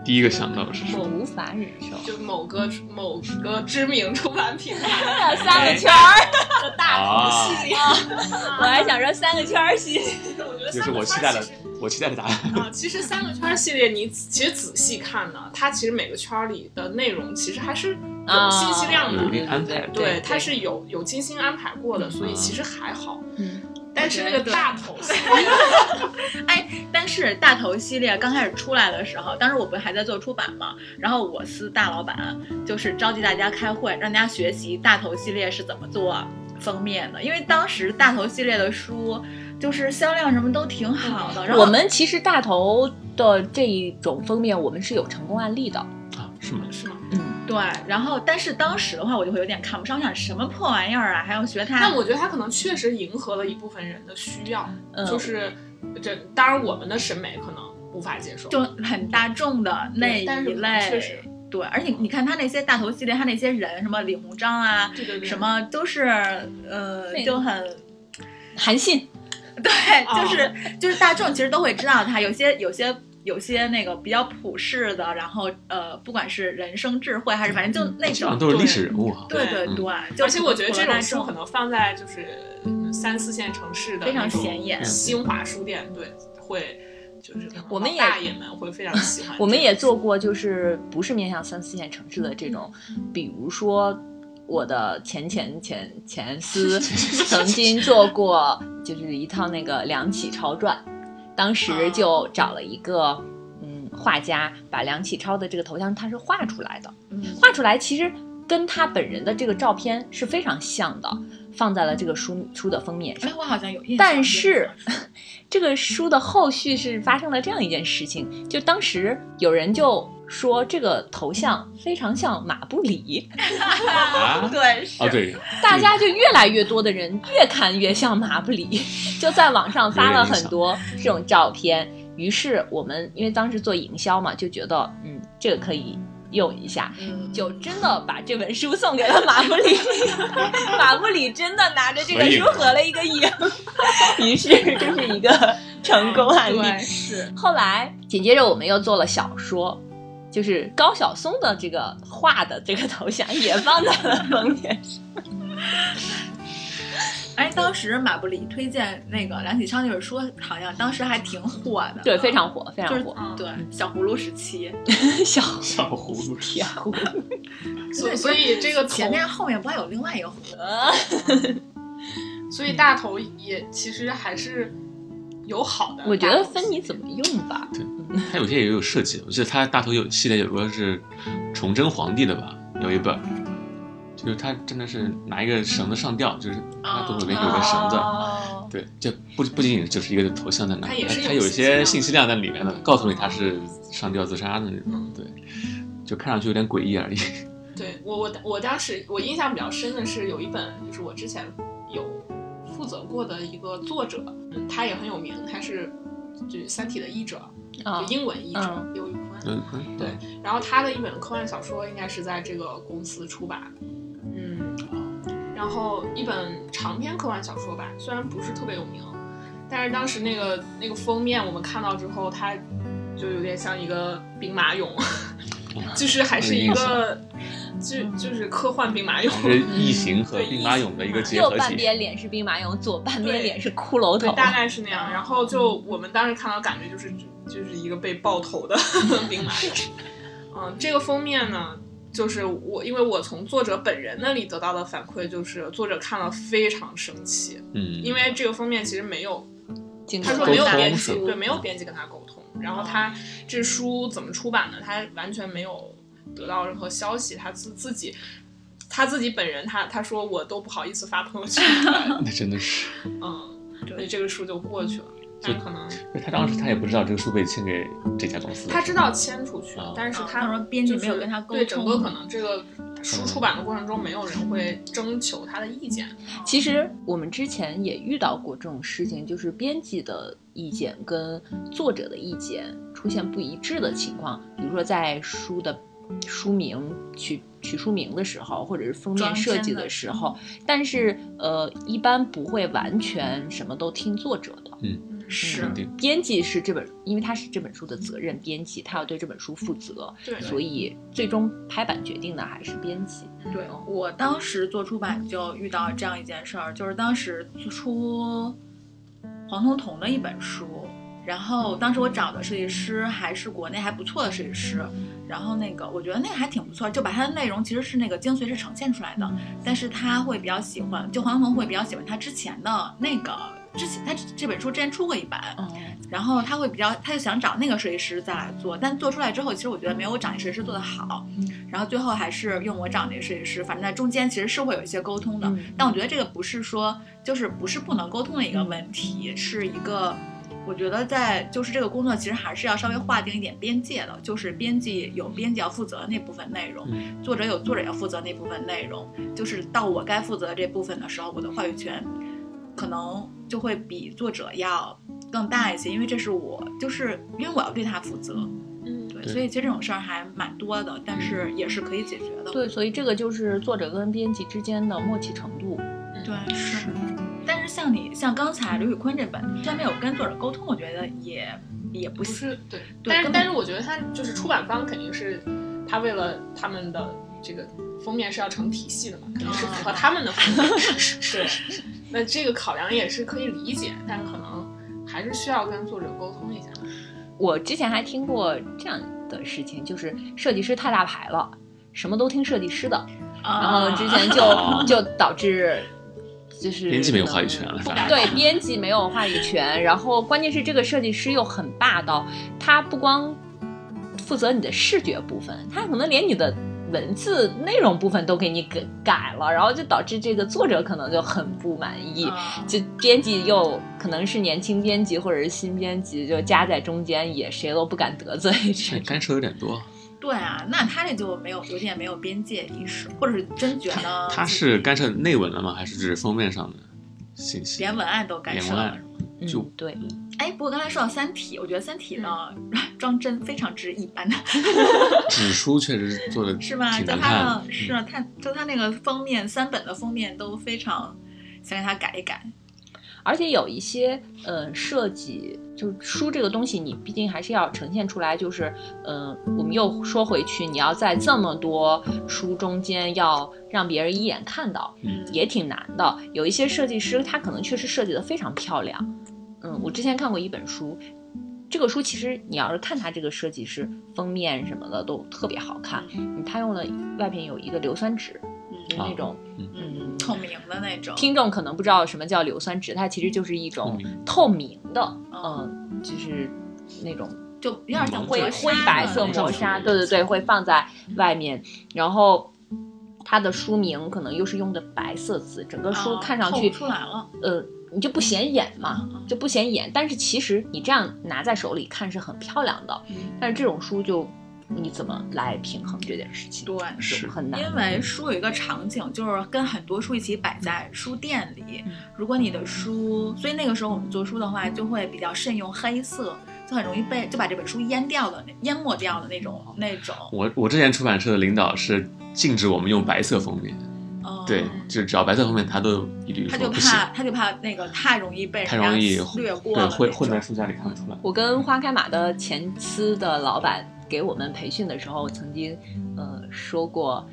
Speaker 3: 第一个想到的是什么？
Speaker 1: 我无法忍受。
Speaker 2: 就某个某个知名出版品牌
Speaker 1: 三个圈儿，
Speaker 2: 的大图系列，
Speaker 1: 我还想说三个圈儿系列。
Speaker 2: 我觉得
Speaker 3: 就是我期待的我期待的答案。
Speaker 2: 啊，其实三个圈儿系列，你其实仔细看呢，它其实每个圈儿里的内容其实还是有信息量的，
Speaker 3: 有一定安排
Speaker 2: 对，它是有有精心安排过的，所以
Speaker 3: 嗯
Speaker 2: 其实还好。
Speaker 1: 嗯，
Speaker 2: 但是那个大头系列
Speaker 4: 哎，但是大头系列刚开始出来的时候，当时我不是还在做出版嘛，然后我司大老板就是召集大家开会，让大家学习大头系列是怎么做封面的，因为当时大头系列的书就是销量什么都挺好的。然后
Speaker 1: 我们其实大头的这一种封面，我们是有成功案例的。
Speaker 3: 啊，是吗？
Speaker 2: 是吗？
Speaker 1: 嗯，
Speaker 4: 对，然后但是当时的话，我就会有点看不上，我想什么破玩意儿啊，还要学他。
Speaker 2: 但我觉得他可能确实迎合了一部分人的需要，
Speaker 1: 嗯
Speaker 2: 就是这当然我们的审美可能无法接受，
Speaker 4: 就很大众的那一
Speaker 2: 但是
Speaker 4: 类，
Speaker 2: 确实
Speaker 4: 对，而且你看他那些大头系列，他那些人什么李鸿章啊，
Speaker 2: 对对对，
Speaker 4: 什么都是呃就很
Speaker 1: 韩信，
Speaker 4: 对，
Speaker 2: 哦
Speaker 4: 就是、就是大众其实都会知道他，有些有些有些那个比较普世的，然后呃，不管是人生智慧还是反正就那种
Speaker 3: 都是历史人物哈。
Speaker 4: 对对
Speaker 2: 对而且我觉得这种书可能放在就是嗯三四线城市的
Speaker 4: 非常显眼
Speaker 2: 新华书店，对，会就是
Speaker 1: 我们也
Speaker 2: 大爷们会非常喜欢。
Speaker 1: 我们也做过，就是不是面向三四线城市的这种，比如说我的前前前前司 曾经做过，就是一套那个梁启超传，当时就找了一个嗯画家，把梁启超的这个头像他是画出来的，
Speaker 4: 嗯。
Speaker 1: 画出来其实跟他本人的这个照片是非常像的，放在了这个书书的封面上
Speaker 4: 哎，。我好像有印象，
Speaker 1: 但是这个书的后续是发生了这样一件事情，就当时有人就说这个头像非常像马布里，
Speaker 3: 啊，
Speaker 4: 对是。
Speaker 3: 啊对，
Speaker 1: 大家就越来越多的人越看越像马布里，就在网上发了很多这种照片。于是我们因为当时做营销嘛，就觉得嗯这个可以用一下，
Speaker 4: 嗯
Speaker 1: 就真的把这本书送给了马布里，马布里真的拿着这个书合了一个影，于是这是一个成功案例。
Speaker 4: 是。
Speaker 1: 后来紧接着我们又做了小说，就是高晓松的这个画的这个头像也放在了封面上。
Speaker 4: 哎，当时马布里推荐那个梁启超那本书，好像当时还挺火的，
Speaker 1: 对，非常火，非
Speaker 4: 就是
Speaker 1: 常火。
Speaker 2: 嗯
Speaker 4: 对 小葫芦时期，
Speaker 1: 小
Speaker 3: 小葫芦
Speaker 1: 小葫芦，
Speaker 2: 所以所以这个
Speaker 4: 前面后面不还有另外一个葫芦？
Speaker 1: 呃
Speaker 2: 所以大头也其实还是有好的。
Speaker 1: 我觉得分你怎么用吧。
Speaker 3: 它有些也有设计，我记得他大头有系列有个是崇祯皇帝的吧，有一本，就是他真的是拿一个绳子上吊，就是他左手边有个绳子，
Speaker 1: 哦
Speaker 3: 对，就不不仅仅就是一个头像在那，
Speaker 2: 他也是有
Speaker 3: 它有一些信息量在里面的，告诉你他是上吊自杀的那种
Speaker 2: 嗯，
Speaker 3: 对，就看上去有点诡异而已。
Speaker 2: 对我我我当时我印象比较深的是有一本，就是我之前有负责过的一个作者，嗯他也很有名，他是就是《三体》的译者，
Speaker 1: 啊
Speaker 2: 就英文译者
Speaker 1: 嗯
Speaker 2: 刘宇坤。对然后他的一本科幻小说应该是在这个公司出版，嗯，然后一本长篇科幻小说吧，虽然不是特别有名，但是当时那个那个封面我们看到之后，它就有点像一个兵马俑，就是还是一个就就是科幻兵马俑，
Speaker 3: 是 异形和兵马俑的一个结
Speaker 1: 右
Speaker 3: 合体。
Speaker 1: 半边脸是兵马俑，左半边脸是骷髅
Speaker 2: 对，
Speaker 1: 头。
Speaker 2: 大概是那样。然后就我们当时看到感觉就是就是一个被爆头的兵马俑。嗯，这个封面呢，就是我因为我从作者本人那里得到的反馈，就是作者看了非常生气，
Speaker 3: 嗯，
Speaker 2: 因为这个封面其实没有，他说没有编辑，对，没有编辑跟他沟通。然后他这书怎么出版的，他完全没有得到任何消息，他自自己。他自己本人他，他说我都不好意思发朋友圈，
Speaker 3: 那真的是，
Speaker 2: 嗯，所以这个书就过去了。但可能
Speaker 3: 他当时他也不知道这个书被签给这家公司，
Speaker 2: 他知道签出去
Speaker 3: 啊，
Speaker 2: 但是他
Speaker 4: 他说编辑没有跟他沟通
Speaker 2: 对整个
Speaker 4: 通
Speaker 2: 可能这个书出版的过程中，没有人会征求他的意见。
Speaker 1: 其实我们之前也遇到过这种事情，就是编辑的意见跟作者的意见出现不一致的情况，比如说在书的书名取取书名的时候，或者是封面设计的时候，但是呃，一般不会完全什么都听作者的。
Speaker 4: 是
Speaker 1: 编辑是这本，因为他是这本书的责任编辑，他要对这本书负责，
Speaker 2: 对，
Speaker 1: 所以最终拍板决定的还是编辑。
Speaker 4: 对我当时做出版就遇到这样一件事儿，就是当时出黄彤彤的一本书，然后当时我找的设计师还是国内还不错的设计师，然后那个我觉得那个还挺不错，就把它的内容其实是那个精髓是呈现出来的，但是他会比较喜欢，就黄宏会比较喜欢他之前的那个之前他这本书之前出过一版，
Speaker 1: 嗯，
Speaker 4: 然后他会比较，他就想找那个设计师再来做，但做出来之后，其实我觉得没有我找那设计师做的好。然后最后还是用我找那个设计师，反正在中间其实是会有一些沟通的。
Speaker 1: 嗯
Speaker 4: 但我觉得这个不是说就是不是不能沟通的一个问题，是一个我觉得在就是这个工作其实还是要稍微划定一点边界的，就是编辑有编辑要负责的那部分内容，
Speaker 3: 嗯
Speaker 4: 作者有作者要负责那部分内容，就是到我该负责的这部分的时候，我的话语权可能就会比作者要更大一些，因为这是我就是因为我要对他负责，
Speaker 2: 嗯，
Speaker 4: 对，所以其实这种事儿还蛮多的，但是也是可以解决的。
Speaker 1: 对，所以这个就是作者跟编辑之间的默契程度。
Speaker 4: 对是。但是像你像刚才刘宇坤这本，虽然没有跟作者沟通，我觉得也也不。
Speaker 2: 是对，
Speaker 4: 对
Speaker 2: 但是但是我觉得他就是出版方肯定是他为了他们的这个封面是要成体系的嘛，肯定是符合他们的 风格。对，那这个考量也是可以理解，但可能还是需要跟作者沟通一下。
Speaker 1: 我之前还听过这样的事情，就是设计师太大牌了，什么都听设计师的，然后之前就、
Speaker 3: 啊
Speaker 1: 就导致就是
Speaker 3: 编辑没有话语权了，
Speaker 1: 对，编辑没有话语权，然后关键是这个设计师又很霸道，他不光负责你的视觉部分，他可能连你的文字内容部分都给你改改了，然后就导致这个作者可能就很不满意。
Speaker 4: 啊
Speaker 1: 就编辑又可能是年轻编辑或者是新编辑，就夹在中间，也谁都不敢得罪。这
Speaker 3: 干涉有点多。
Speaker 4: 对啊，那他这就没有有点没有边界意识，或者是真觉得
Speaker 3: 他
Speaker 4: 自己
Speaker 3: 是干涉内文了吗？还是只是封面上的信息？
Speaker 4: 连文案都干涉了
Speaker 3: 就
Speaker 1: 对，
Speaker 4: 哎，不过刚才说到《三体》，我觉得《三体》呢 装帧非常之一般，
Speaker 3: 纸书确实做的
Speaker 4: 是吧？
Speaker 3: 挺
Speaker 4: 就它。是啊它就它那个封面三本的封面都非常想给它改一改。
Speaker 1: 而且有一些呃设计，就是书这个东西，你毕竟还是要呈现出来。就是呃，我们又说回去，你要在这么多书中间要让别人一眼看到，
Speaker 3: 嗯
Speaker 1: 也挺难的。有一些设计师，他可能确实设计的非常漂亮。嗯，我之前看过一本书，这个书其实你要是看它这个设计是封面什么的都特别好看。嗯，他用了外边有一个硫酸纸，就是那种
Speaker 4: 嗯，透明的那种。
Speaker 1: 听众可能不知道什么叫硫酸纸，它其实就是一种
Speaker 3: 透明
Speaker 1: 的，
Speaker 4: 嗯
Speaker 1: 嗯，就是那种
Speaker 4: 就有点像
Speaker 1: 灰灰白色磨砂，对对对，会放在外面，然后它的书名可能又是用的白色字，整个书
Speaker 4: 啊
Speaker 1: 看上去
Speaker 4: 透不出来了。
Speaker 1: 呃，你就不显眼嘛
Speaker 4: 嗯，
Speaker 1: 就不显眼。但是其实你这样拿在手里看是很漂亮的，
Speaker 4: 嗯
Speaker 1: 但是这种书就你怎么来平衡这件事情，
Speaker 4: 对，
Speaker 3: 是
Speaker 1: 很难。
Speaker 4: 因为书有一个场景，就是跟很多书一起摆在书店里。如果你的书，所以那个时候我们做书的话，就会比较慎用黑色，就很容易被就把这本书淹掉的、淹没掉的那种那种。
Speaker 3: 我我之前出版社的领导是禁止我们用白色封面，
Speaker 4: 嗯，
Speaker 3: 对，就只要白色封面，他都一律
Speaker 4: 他就
Speaker 3: 说不行，
Speaker 4: 怕他就怕那个太容易被人
Speaker 3: 太容易
Speaker 4: 家略过
Speaker 3: 对混混在书架里看不出来。
Speaker 1: 我跟花开马的前司的老板给我们培训的时候，曾经呃说过。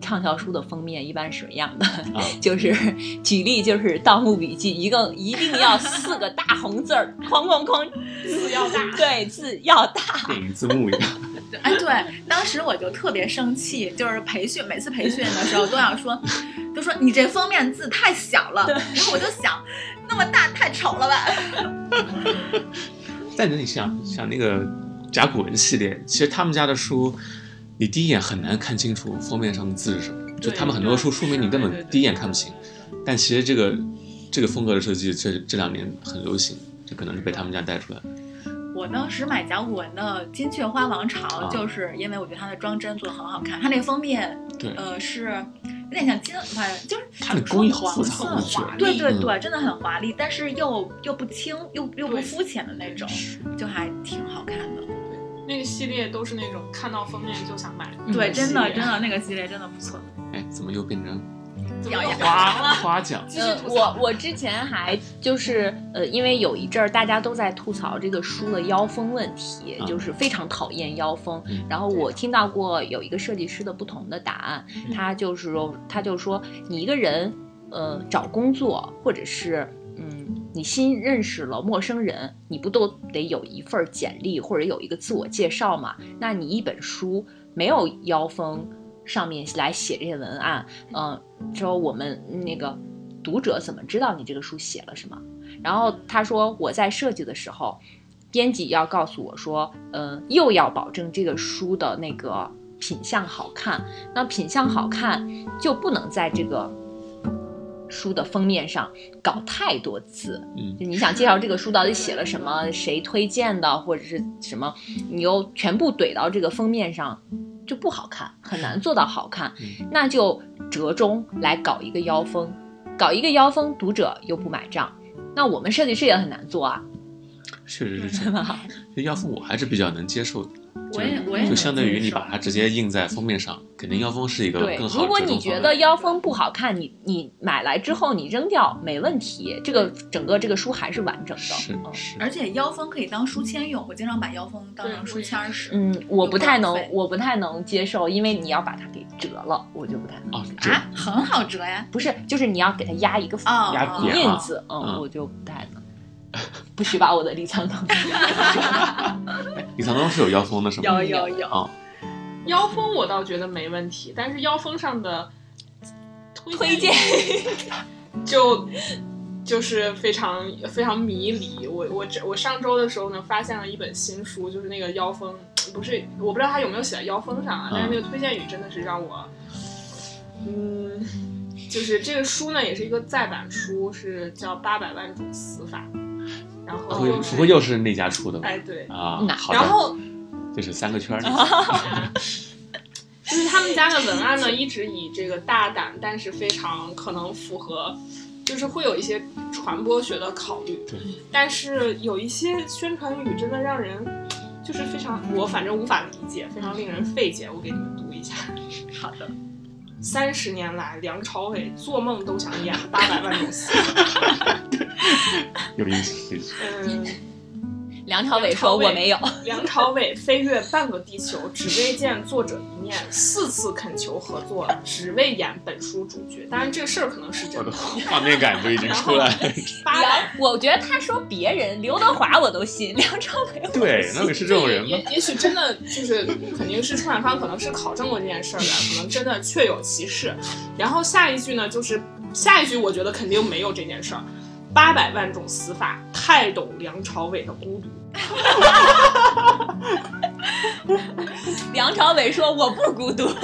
Speaker 1: 畅销书的封面一般是什么样的？
Speaker 3: 啊
Speaker 1: 就是举例，就是《盗墓笔记》，一个一定要四个大红字儿，哐哐哐，
Speaker 2: 字要大
Speaker 1: 对，字要大。
Speaker 3: 电影字幕一样，
Speaker 4: 哎，对，当时我就特别生气，就是培训每次培训的时候都要说，都说你这封面字太小了，然后我就想，那么大太丑了吧？
Speaker 3: 但是你想想那个甲骨文系列，其实他们家的书，你第一眼很难看清楚封面上的字是什么。就他们很多书
Speaker 2: 对
Speaker 3: 书名你根本第一眼看不清，但其实这个这个风格的设计这这两年很流行，就可能是被他们家带出来的。
Speaker 4: 我当时买甲骨文的《金雀花王朝
Speaker 3: 啊》，
Speaker 4: 就是因为我觉得它的装帧做的很好看，它那个封面，
Speaker 3: 对，
Speaker 4: 呃，是有点像金，反正就是
Speaker 3: 它的工艺很复杂，
Speaker 4: 对对对，真的很华丽，但是又又不轻，又又不肤浅的那种，就还挺好看的。
Speaker 2: 那个系列都是那种看到封面就想买。
Speaker 4: 对，
Speaker 1: 嗯
Speaker 4: 真的真的那个系列真的不错。
Speaker 3: 哎，怎么又变成夸夸奖？
Speaker 1: 呃，
Speaker 2: 继续吐槽
Speaker 1: 我我之前还就是呃，因为有一阵儿大家都在吐槽这个书的腰封问题，
Speaker 3: 啊
Speaker 1: 就是非常讨厌腰封。
Speaker 3: 嗯
Speaker 1: 然后我听到过有一个设计师的不同的答案，
Speaker 2: 嗯
Speaker 1: 他就是说，他就说你一个人呃找工作或者是嗯你新认识了陌生人，你不都得有一份简历或者有一个自我介绍吗？那你一本书没有腰封上面来写这些文案，嗯、说我们那个读者怎么知道你这个书写了什么？然后他说我在设计的时候，编辑要告诉我说，嗯、又要保证这个书的那个品相好看，那品相好看就不能在这个书的封面上搞太多字，
Speaker 3: 嗯
Speaker 1: 就你想介绍这个书到底写了什么，谁推荐的，或者是什么，你又全部怼到这个封面上，就不好看，很难做到好看。
Speaker 3: 嗯
Speaker 1: 那就折中来搞一个腰封，搞一个腰封，读者又不买账，那我们设计师也很难做啊，
Speaker 3: 确实是这
Speaker 1: 对
Speaker 3: 样。
Speaker 1: 吧？
Speaker 3: 这腰封我还是比较能接受的，
Speaker 4: 我也我也能
Speaker 3: 就相当于你把它直接印在封面上，肯定腰封是一个更，好的
Speaker 1: 如果
Speaker 3: 折中方案
Speaker 1: 你觉得腰封不好看，你你买来之后你扔掉没问题，这个整个这个书还是完整的。
Speaker 3: 是
Speaker 1: 嗯
Speaker 3: 是，
Speaker 4: 而且腰封可以当书签用，我经常把腰封当成书签儿使。
Speaker 1: 嗯，我不太能我不太能接受，因为你要把它给折了，我就不太能。
Speaker 4: 啊，很好折呀！
Speaker 1: 不是，就是你要给它压一个
Speaker 4: 哦
Speaker 3: 压
Speaker 1: 印子，嗯，
Speaker 3: 嗯
Speaker 1: 我就不太能。不许把我的李沧东。
Speaker 3: 李沧东是有腰封的是吗？
Speaker 4: 有有有。
Speaker 3: 哦，
Speaker 2: 腰封我倒觉得没问题，但是腰封上的推
Speaker 1: 推荐。
Speaker 2: 就就是非常非常迷离。我我这我上周的时候呢，发现了一本新书，就是那个腰封，不是我不知道他有没有写在腰封上啊，但是那个推荐语真的是让我，嗯，就是这个书呢也是一个再版书，是叫《八百万种死法》，然
Speaker 3: 不会
Speaker 2: 后
Speaker 3: 不会又是那家出的吧？
Speaker 2: 哎对，
Speaker 3: 啊，好的，
Speaker 2: 然后。
Speaker 3: 就是三个圈儿那个。
Speaker 2: 就是他们家的文案呢，一直以这个大胆，但是非常可能符合，就是会有一些传播学的考虑。
Speaker 3: 对，
Speaker 2: 但是有一些宣传语真的让人就是非常，我反正无法理解，非常令人费解。我给你们读一下：
Speaker 4: 好的，
Speaker 2: 三十年来，梁朝伟做梦都想演八百万种死。
Speaker 3: 有意思，有意思
Speaker 2: 嗯，
Speaker 1: 梁朝伟说我没有，
Speaker 2: 梁朝伟飞越半个地球，只为见作者一面，四次恳求合作，只为演本书主角。当然，这个事儿可能是真的。
Speaker 3: 画面感都已经出来了。
Speaker 2: 八百
Speaker 1: 我觉得他说别人，刘德华我都信，梁朝伟
Speaker 3: 对，
Speaker 1: 信
Speaker 3: 那个是这种人吗
Speaker 2: 也？也许真的就是，肯定是出版方可能是考证过这件事儿的，可能真的确有其事。然后下一句呢，就是下一句，我觉得肯定没有这件事儿。八百万种死法，太懂梁朝伟的孤独。
Speaker 1: 梁朝伟说我不孤独，
Speaker 4: 你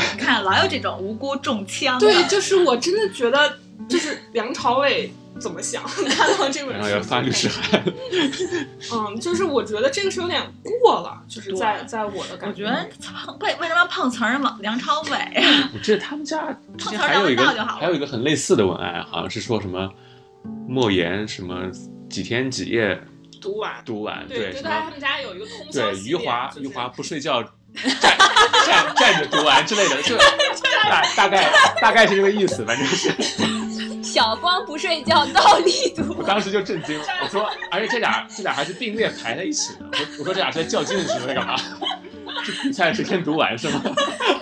Speaker 4: 看老有这种无辜中枪的。
Speaker 2: 对，就是我真的觉得，就是梁朝伟怎么想 看到这本书，
Speaker 3: 然后要发律师函，
Speaker 2: 嗯，就是我觉得这个是有点过了，就是在在我的感
Speaker 4: 我觉得碰为为什么要碰瓷儿嘛？梁朝伟，
Speaker 3: 我记得他们家之前
Speaker 4: 碰瓷儿
Speaker 3: 还有一个
Speaker 4: 让闻道就好了
Speaker 3: 还有一个很类似的文案，好像是说什么莫言什么几天几夜
Speaker 2: 读完。
Speaker 3: 读完，
Speaker 2: 对，就
Speaker 3: 什么
Speaker 2: 在他们家有一个通宵
Speaker 3: 对余华
Speaker 2: 就是
Speaker 3: 余华不睡觉 站站站着读完之类的，就大大概大概是这个意思，反正是。
Speaker 1: 小光不睡觉倒立读
Speaker 3: 我，当时就震惊了，我说，而且这俩这俩还是并列排在一起的，我说我说这俩是在较劲的时候？在干嘛？这比赛谁先读完是吗？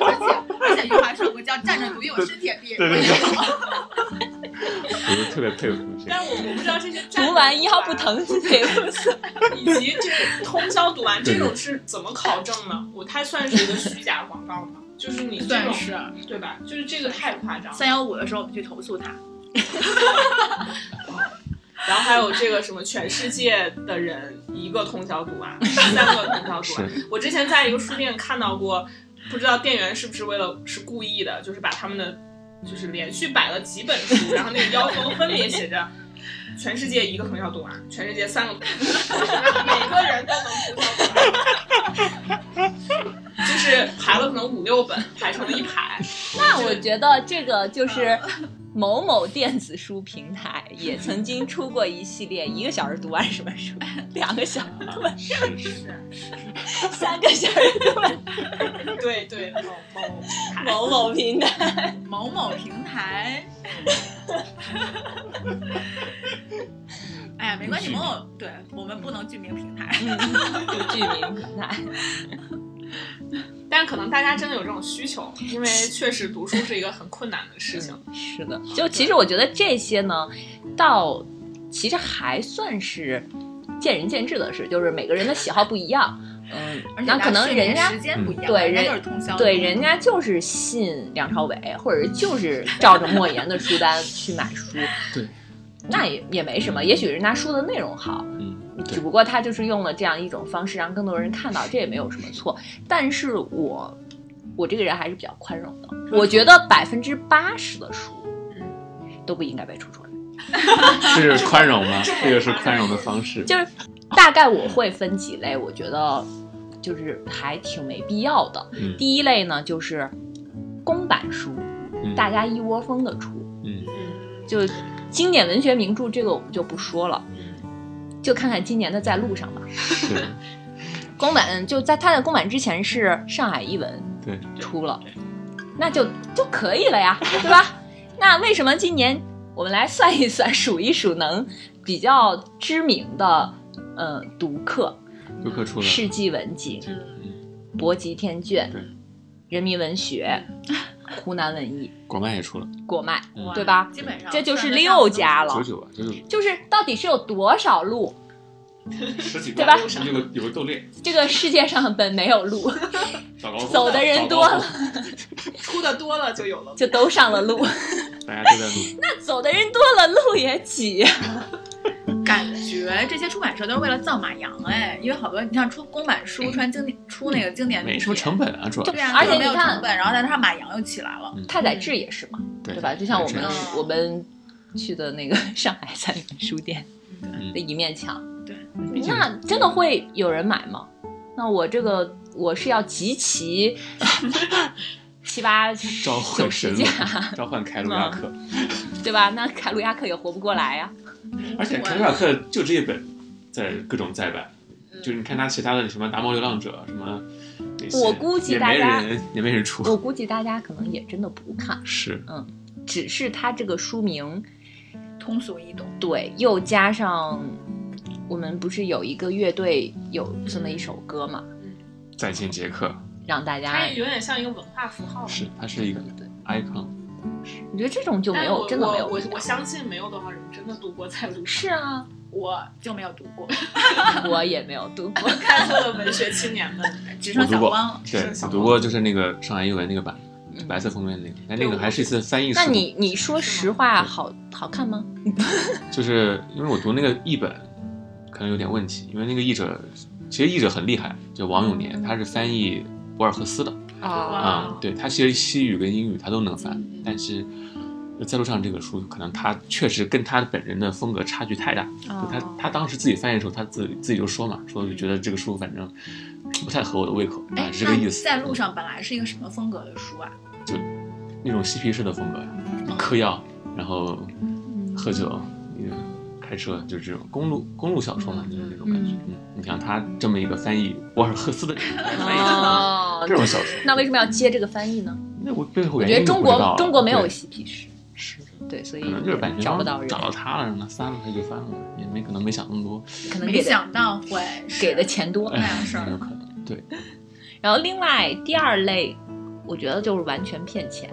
Speaker 4: 而且而且余华说过叫站着读，因为我身体也憋
Speaker 3: 对对对，我就特别佩服这个。
Speaker 2: 但我我不知道这些站着
Speaker 1: 读完一号不疼 是赔不死。
Speaker 2: 以及这个通宵读完这种是怎么考证呢？我它算是一个虚假广告吗？就是你
Speaker 4: 算是
Speaker 2: 对吧？就是这个太夸张。
Speaker 4: 三幺五的时候我们去投诉他，
Speaker 2: 然后还有这个什么全世界的人一个通宵读完，三个通宵读完。我之前在一个书店看到过，不知道店员是不是为了是故意的，就是把他们的就是连续摆了几本书，然后那个腰封分别写着。全世界一个通宵读完，全世界三个每个人都能读完，就是排了可能五六本，排成了一排。
Speaker 1: 那我觉得这个就是 某某电子书平台也曾经出过一系列，一个小时读完什么书，两个小时读完，
Speaker 2: 是是，
Speaker 1: 三个小时
Speaker 2: 某台
Speaker 1: 某某平台。
Speaker 4: 某某平台。哎呀，没关系，某某对我们不能具名平台。
Speaker 1: 不具名平台，
Speaker 2: 但可能大家真的有这种需求，因为确实读书是一个很困难的事情。
Speaker 1: 是的，就其实我觉得这些呢，到其实还算是见仁见智的事，就是每个人的喜好不一样。嗯那可能人家
Speaker 4: 时间不一样，
Speaker 1: 对人
Speaker 4: 人家就是通宵
Speaker 1: 对人家就是信梁朝伟，或者就是 照着莫言的书单去买书。
Speaker 3: 对，
Speaker 1: 那也也没什么，也许人家书的内容好，
Speaker 3: 嗯，
Speaker 1: 只不过他就是用了这样一种方式让更多人看到，这也没有什么错。但是我我这个人还是比较宽容的，我觉得百分之八十的书都不应该被出出来。
Speaker 3: 是宽容吗？这个是宽容的方式。
Speaker 1: 就是大概我会分几类，我觉得就是还挺没必要的。
Speaker 3: 嗯
Speaker 1: 第一类呢，就是公版书，
Speaker 3: 嗯
Speaker 1: 大家一窝蜂的出，
Speaker 3: 嗯
Speaker 2: 嗯
Speaker 1: 就经典文学名著这个我们就不说了，就看看今年的在路上吧。
Speaker 3: 是，
Speaker 1: 公版就在它的公版之前是上海译文
Speaker 3: 对，
Speaker 1: 出了，那就就可以了呀，对吧？那为什么今年我们来算一算、数一数能比较知名的呃读客，
Speaker 3: 游客出了，
Speaker 1: 世纪文景、
Speaker 2: 嗯
Speaker 1: 博极天卷、人民文学、湖南文艺、
Speaker 3: 国漫也出了，
Speaker 1: 国漫，
Speaker 3: 嗯
Speaker 1: 对吧？
Speaker 4: 基本上
Speaker 1: 这就是六家了
Speaker 3: 九九啊，九九
Speaker 1: 就是到底是有多少路？
Speaker 3: 十几
Speaker 1: 对吧
Speaker 3: 有个有个斗猎，
Speaker 1: 这个世界上本没有路，走的人多了，
Speaker 2: 出的多了就有了。
Speaker 1: 就都上了路。
Speaker 3: 大家都在路。
Speaker 1: 那走的人多了，路也挤。
Speaker 4: 这些出版社都是为了造马洋哎，因为好多你像出公版书，穿经典出那个经典
Speaker 3: 没什么成本啊，主要
Speaker 4: 对啊，
Speaker 1: 而且
Speaker 4: 没有
Speaker 1: 你看
Speaker 4: 成本，然后再加上马洋又起来了，
Speaker 3: 嗯
Speaker 1: 太宰治也是嘛，
Speaker 3: 对
Speaker 1: 对吧？就像我们我们去的那个 上海三联书店
Speaker 3: 嗯
Speaker 1: 的一面墙，
Speaker 4: 对，
Speaker 1: 那真的会有人买吗？那我这个我是要集齐 七八
Speaker 3: 召
Speaker 1: 九
Speaker 3: 唤神
Speaker 1: 架，，
Speaker 3: 召唤凯鲁亚克，
Speaker 1: 对吧？那凯鲁亚克也活不过来呀。
Speaker 3: 而且凯鲁亚克就这一本，在各种再版，
Speaker 1: 嗯
Speaker 3: 就是你看他其他的什么《达摩流浪者》什么那些，
Speaker 1: 我估计大家
Speaker 3: 没人也没人出，
Speaker 1: 我估计大家可能也真的不看，
Speaker 3: 是嗯
Speaker 1: 只是他这个书名
Speaker 4: 通俗易懂。
Speaker 1: 对，又加上我们不是有一个乐队有这么一首歌嘛，
Speaker 3: 再见杰克，
Speaker 1: 让大家
Speaker 2: 它有点像一个文化符号。
Speaker 3: 是它是一个，icon，
Speaker 1: 我觉得这种就没有真的没有
Speaker 2: 我我相信没有多少人真的读过在路上。
Speaker 1: 是啊，
Speaker 4: 我就没有读过，
Speaker 1: 我也没有读过。
Speaker 2: 看错了文学青年们。
Speaker 4: 只剩小光了。
Speaker 3: 对
Speaker 2: 是
Speaker 3: 我读过就是那个上海译文那个版
Speaker 1: 嗯，
Speaker 3: 白色封面那个，但那个还是一次翻译。
Speaker 1: 那你你说实话，好好看吗？
Speaker 3: 就是因为我读那个译本可能有点问题，因为那个译者其实译者很厉害，就王永年，他是翻译博尔赫斯的
Speaker 1: 啊，
Speaker 3: 啊、对他其实西语跟英语他都能翻，但是在路上这个书可能他确实跟他本人的风格差距太大，就他
Speaker 1: 哦
Speaker 3: 他当时自己翻译的时候，他自己自己就说嘛，说就觉得这个书反正不太合我的胃口，啊
Speaker 4: 哎，
Speaker 3: 是这个意思，
Speaker 4: 在路上本来是一个什么风格的书啊？
Speaker 3: 就那种嬉皮士的风格呀，
Speaker 1: 嗯
Speaker 3: 嗑药，然后喝酒，那个开车，就是这种公路公路小说嘛，就是那种感觉。嗯，你像他这么一个翻译博尔赫斯的人来翻译
Speaker 1: 哦
Speaker 3: 这种小说，
Speaker 1: 那为什么要接这个翻译呢？
Speaker 3: 那我背后
Speaker 1: 我觉得中国中国没有
Speaker 3: 对
Speaker 1: 嬉皮士，
Speaker 3: 是，
Speaker 1: 对，所以
Speaker 3: 可能就是版权
Speaker 1: 找不到人，
Speaker 3: 找到他了，让他翻了，他就翻了，也没可能没想那么多，
Speaker 1: 可能没
Speaker 4: 想到会
Speaker 1: 给的钱多。
Speaker 4: 那样事儿
Speaker 3: 很有可能。对，
Speaker 1: 然后另外第二类，我觉得就是完全骗钱。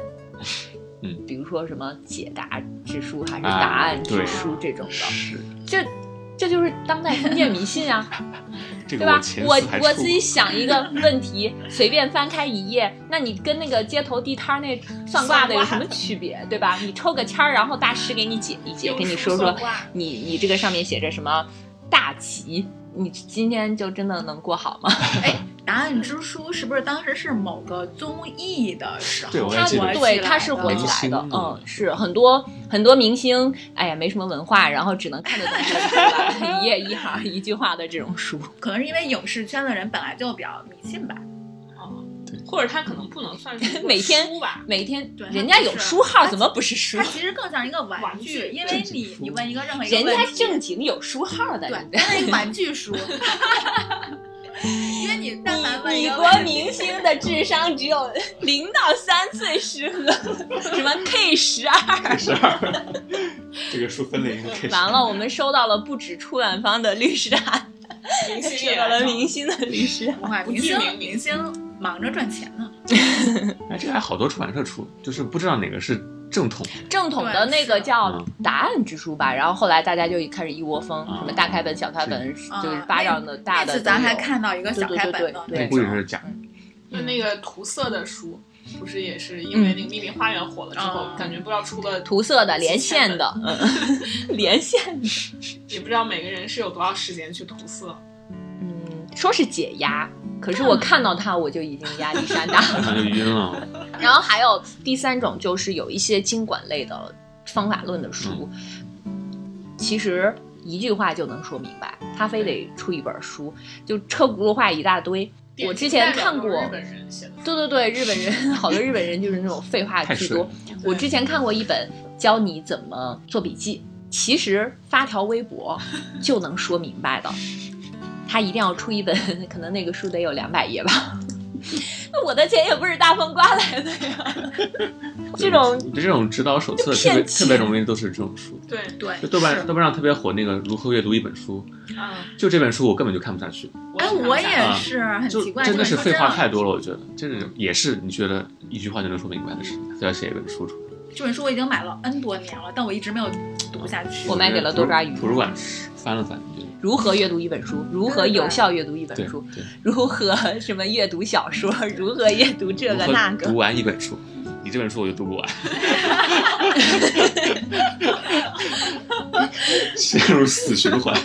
Speaker 3: 嗯，
Speaker 1: 比如说什么解答之书还是
Speaker 3: 啊
Speaker 1: 答案之书这种的，
Speaker 3: 是
Speaker 1: 这这就是当代封建迷信啊，
Speaker 3: 这个
Speaker 1: 对吧？我我自己想一个问题，随便翻开一页，那你跟那个街头地摊儿那算卦的有什么区别，对吧？你抽个签儿，然后大师给你解一解，
Speaker 2: 用
Speaker 1: 跟你说说你你这个上面写着什么大吉，你今天就真的能过好吗？
Speaker 4: 哎，答案之书是不是当时是某个综艺的时候
Speaker 1: 它
Speaker 3: 对我记得
Speaker 4: 火起
Speaker 1: 对
Speaker 4: 来的
Speaker 1: 他是火起来的，嗯，是很多很多明星，哎呀，没什么文化，然后只能看得懂这个一页一行一句话的这种书。
Speaker 4: 可能是因为影视圈的人本来就比较迷信吧。
Speaker 2: 哦
Speaker 3: 对
Speaker 2: 或者他可能不能算是
Speaker 1: 每天
Speaker 2: 书吧。
Speaker 1: 每天
Speaker 4: 对
Speaker 1: 人家有书号，怎么不是书
Speaker 4: 它？其实更像一个玩
Speaker 2: 玩
Speaker 4: 具，因为你你问一个任何一个
Speaker 1: 人家正经有书号的，
Speaker 4: 对
Speaker 1: 人，家
Speaker 4: 它是一个玩具书。因为你但凡问一
Speaker 1: 米国明星的智商只有 零到三岁适合，什么 K 十二。
Speaker 3: 十二，这个数分类应该 K
Speaker 1: 完了，我们收到了不止出版方的律师函，
Speaker 2: 明 星
Speaker 1: 收到了明星的律师函。
Speaker 4: 哇明星明星忙着赚钱呢。
Speaker 3: 哎，这个还好多出版社出，就是不知道哪个是正统，
Speaker 1: 正统的那个叫
Speaker 3: 嗯。
Speaker 1: 答案之书吧，然后后来大家就开始一窝蜂，
Speaker 3: 啊
Speaker 1: 什么大开本、小开本，
Speaker 4: 啊
Speaker 1: 就是巴掌的、大的
Speaker 4: 咱还看到一个小
Speaker 1: 对对
Speaker 4: 开
Speaker 1: 对对
Speaker 3: 那
Speaker 4: 本的那种，
Speaker 3: 估计是假。
Speaker 2: 就那个涂色的书，不是也是因为那个《秘密花园》火了之后，
Speaker 4: 嗯
Speaker 2: 感觉不知道出了，
Speaker 1: 涂色的、连线的，嗯，连线的，
Speaker 2: 也不知道每个人是有多少时间去涂色。
Speaker 1: 嗯，说是解压，可是我看到它我就已经压力山大了。
Speaker 3: 然后就晕了。
Speaker 1: 然后还有第三种，就是有一些经管类的方法论的书，其实一句话就能说明白，他非得出一本书，就车轱辘话一大堆。我之前看过对对对，日本人好多日本人就是那种废话
Speaker 3: 太水
Speaker 1: 居多。我之前看过一本教你怎么做笔记，其实发条微博就能说明白的。他一定要出一本，可能那个书得有两百页吧。那我的钱也不是大风刮来的呀。这种
Speaker 3: 我觉得这种指导手册特别特别容易都是这种书。
Speaker 2: 对，
Speaker 4: 对
Speaker 3: 就豆瓣豆瓣上特别火那个如何阅读一本书，
Speaker 2: 啊，
Speaker 3: 就这本书我根本就看不下去，
Speaker 4: 哎，我也是很
Speaker 3: 就
Speaker 4: 奇怪，
Speaker 3: 真的是废话太多了。我觉得这个也是你觉得一句话就能说明白的事情，非要写一本书出来。
Speaker 4: 这本书我已经买了 N 多年了，但我一直没有读下去。
Speaker 1: 我买给了多抓鱼
Speaker 3: 图书馆翻了翻，就
Speaker 1: 如何阅读一本书，如何有效阅读一本书，如何 什么阅读小说，如何阅读这个那个。
Speaker 3: 读完一本书，你这本书我就读不完，陷入死循环。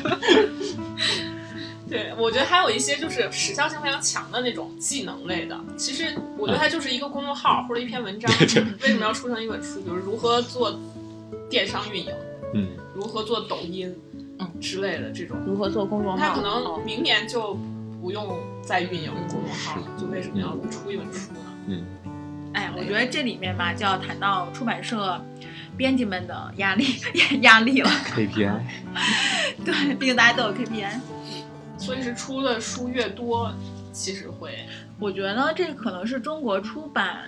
Speaker 2: 对，我觉得还有一些就是时效性非常强的那种技能类的，其实我觉得它就是一个公众号或者一篇文章，为什么要出成一本书？就是如何做电商运营，
Speaker 3: 嗯，
Speaker 2: 如何做抖音，
Speaker 1: 嗯
Speaker 2: 之类的这种，
Speaker 1: 如何做公众号？
Speaker 2: 他可
Speaker 1: 哦
Speaker 2: 能明年就不用再运营公众号了，就为什么要出一本书呢？
Speaker 4: 嗯哎，我觉得这里面吧，就要谈到出版社编辑们的压力压力了。
Speaker 3: KPI，
Speaker 4: 对，毕竟大家都有 KPI。
Speaker 2: 所以是出的书越多，其实会
Speaker 4: 我觉得这可能是中国出版，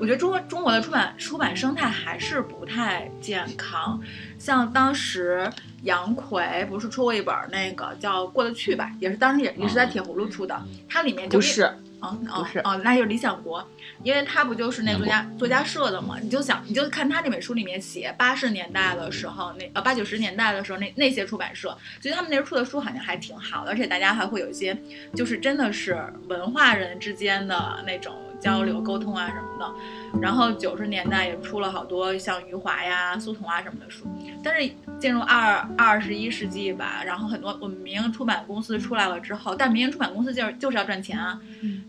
Speaker 4: 我觉得中国中国的出版出版生态还是不太健康。像当时杨奎不是出过一本那个叫《过得去吧》，也是当时也也是在铁葫芦出的，它里面就
Speaker 1: 不是，
Speaker 4: 哦
Speaker 1: 不是
Speaker 4: 哦哦，那就是理想国，因为他不就是那作家作家社的嘛？你就想，你就看他那本书里面写八十年代的时候，那呃八九十年代的时候，那那些出版社，其实他们那时候出的书好像还挺好的，而且大家还会有一些，就是真的是文化人之间的那种交流沟通啊什么的。然后九十年代也出了好多像余华呀、苏童啊什么的书，但是进入二二十一世纪吧，然后很多我们民营出版公司出来了之后，但民营出版公司就是就是要赚钱啊，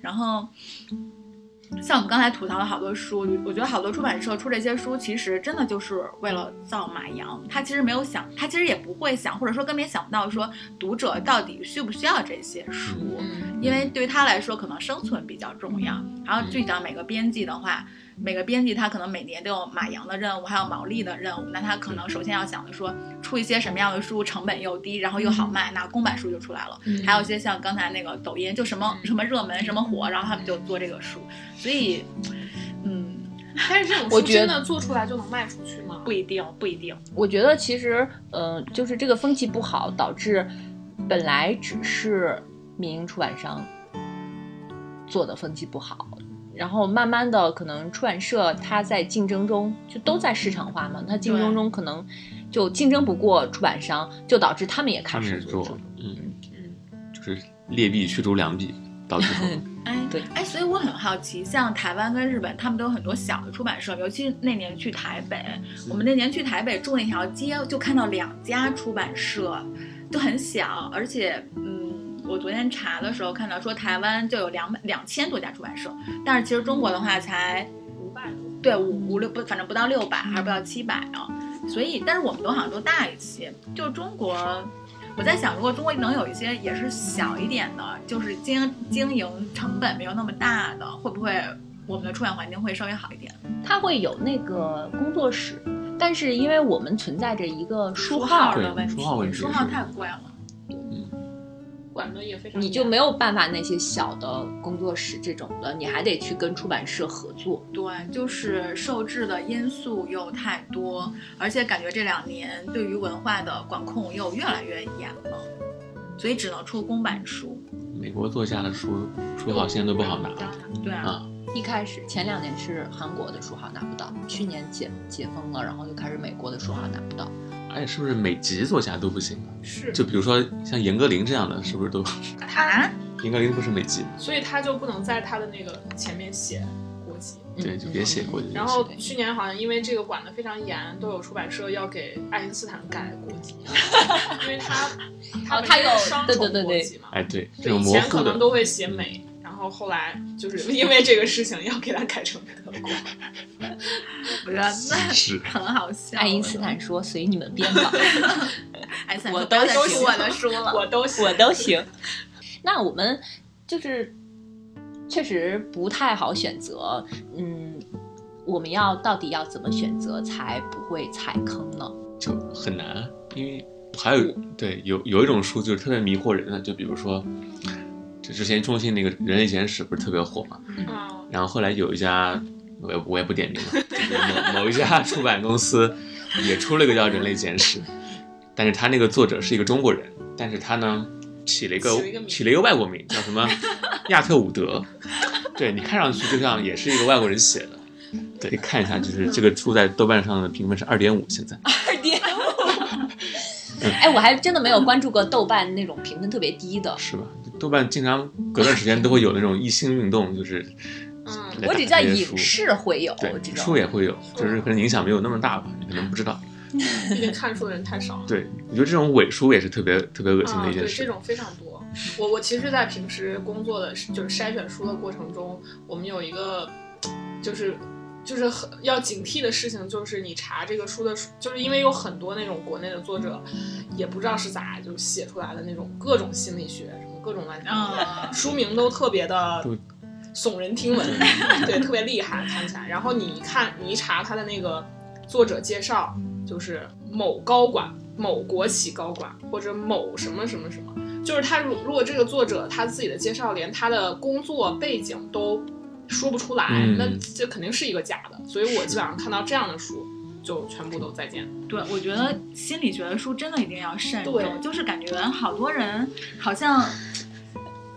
Speaker 4: 然后。像我们刚才吐槽了好多书，我觉得好多出版社出这些书，其实真的就是为了造马羊。他其实没有想，他其实也不会想，或者说根本也想不到说读者到底需不需要这些书。
Speaker 2: 嗯，
Speaker 4: 因为对于他来说，可能生存比较重要。然后具体到每个编辑的话，每个编辑他可能每年都有马羊的任务，还有毛利的任务。那他可能首先要想的说，出一些什么样的书，成本又低，然后又好卖，那公版书就出来了。
Speaker 2: 嗯
Speaker 4: 还有一些像刚才那个抖音，就什么什么热门什么火，然后他们就做这个书。所以，嗯，
Speaker 2: 但是这种 书
Speaker 1: 我觉得
Speaker 2: 真的做出来就能卖出去吗？
Speaker 4: 不一定，不一定。
Speaker 1: 我觉得其实，呃，就是这个风气不好，导致本来只是民营出版商做的风气不好，然后慢慢的，可能出版社它在竞争中就都在市场化嘛，它竞争中可能就竞争不过出版商，就导致他们也开始做，
Speaker 3: 嗯，
Speaker 2: 嗯，
Speaker 3: 就是劣币驱逐良币，到最后，
Speaker 4: 哎，
Speaker 1: 对。
Speaker 4: 哎，所以我很好奇，像台湾跟日本，他们都有很多小的出版社，尤其是那年去台北，我们那年去台北住那条街，就看到两家出版社，都很小，而且，嗯，我昨天查的时候看到说台湾就有两百两千多家出版社，但是其实中国的话才
Speaker 2: 五百多。
Speaker 4: 对五五六不，反正不到六百，还是不到七百啊。所以，但是我们都好像都大一些。就中国，我在想，如果中国能有一些也是小一点的，就是经经营成本没有那么大的，会不会我们的出版环境会稍微好一点？
Speaker 1: 它会有那个工作室，但是因为我们存在着一个书
Speaker 4: 号的问题，
Speaker 3: 书号问题
Speaker 4: 书号太贵了。
Speaker 2: 管的也非常严，
Speaker 1: 你就没有办法那些小的工作室这种的，你还得去跟出版社合作。
Speaker 4: 对，就是受制的因素又太多，而且感觉这两年对于文化的管控又越来越严了，所以只能出公版书。
Speaker 3: 美国作家的书书好现在都不好拿
Speaker 4: 对啊，
Speaker 3: 啊，
Speaker 1: 一开始前两年是韩国的书好拿不到，去年解解封了，然后就开始美国的书好拿不到。
Speaker 3: 哎，是不是美籍作家都不行啊？
Speaker 2: 是，
Speaker 3: 就比如说像严歌苓这样的，是不是都？
Speaker 4: 啊，
Speaker 3: 严歌苓不是美籍吗？
Speaker 2: 所以他就不能在他的那个前面写国籍。
Speaker 3: 对，就别写国籍。
Speaker 2: 然后去年好像因为这个管得非常严，都有出版社要给爱因斯坦改国籍，因为他他
Speaker 1: 他有
Speaker 2: 双重
Speaker 1: 对对对对
Speaker 2: 国籍嘛。
Speaker 3: 哎，对，这种
Speaker 2: 以
Speaker 3: 模糊的，
Speaker 2: 前可能都会写美，然后后来就是因为这个事情要给他改成德国。
Speaker 4: 我觉得那
Speaker 3: 是
Speaker 4: 很好笑。
Speaker 1: 爱因斯坦说：“随你们编吧，
Speaker 4: 爱因斯坦
Speaker 1: 我都行
Speaker 4: 再出我的书了。
Speaker 2: 我都
Speaker 1: 我都行。”那我们就是确实不太好选择，嗯，我们要到底要怎么选择才不会踩坑呢？
Speaker 3: 就很难，啊因为还有对有有一种书就是特别迷惑人的，就比如说，就之前中信那个《人类简史》不是特别火嘛，
Speaker 2: 嗯，
Speaker 3: 然后后来有一家，我也我也不点名了，就是某某一家出版公司也出了一个叫《人类简史》，但是他那个作者是一个中国人，但是他呢起了一个
Speaker 2: 起了一个
Speaker 3: 起了一个外国名，叫什么 亚特伍德，对你看上去就像也是一个外国人写的。对，看一下，就是这个出在豆瓣上的评分是二点五，现在
Speaker 1: 二点五。哎，我还真的没有关注过豆瓣那种评分特别低的，
Speaker 3: 是吧？豆瓣经常隔段时间都会有那种一星运动，就是
Speaker 2: 嗯
Speaker 1: 我只知道影视会有
Speaker 3: 对
Speaker 1: 这种
Speaker 3: 书也会有，就是可能影响没有那么大吧，你可能不知道。
Speaker 2: 毕竟看书的人太少了。
Speaker 3: 对，我觉得这种伪书也是特别特别恶心的
Speaker 2: 啊，
Speaker 3: 一件事
Speaker 2: 对，这。种非常多。我我其实，在平时工作的就是筛选书的过程中，我们有一个就是就是很要警惕的事情，就是你查这个书的书，就是因为有很多那种国内的作者，也不知道是咋就写出来的那种各种心理学什么各种乱七八糟的，
Speaker 4: 啊，
Speaker 2: 书名都特别的耸人听闻，对，特别厉害，看起来。然后你一看，你一查他的那个作者介绍，就是某高管、某国企高管或者某什么什么什么，就是他如如果这个作者他自己的介绍连他的工作背景都说不出来，
Speaker 3: 嗯
Speaker 2: 那这肯定是一个假的。所以我基本上看到这样的书，就全部都再见。
Speaker 4: 对，我觉得心理学的书真的一定要慎重，
Speaker 2: 对
Speaker 4: 就是感觉好多人好像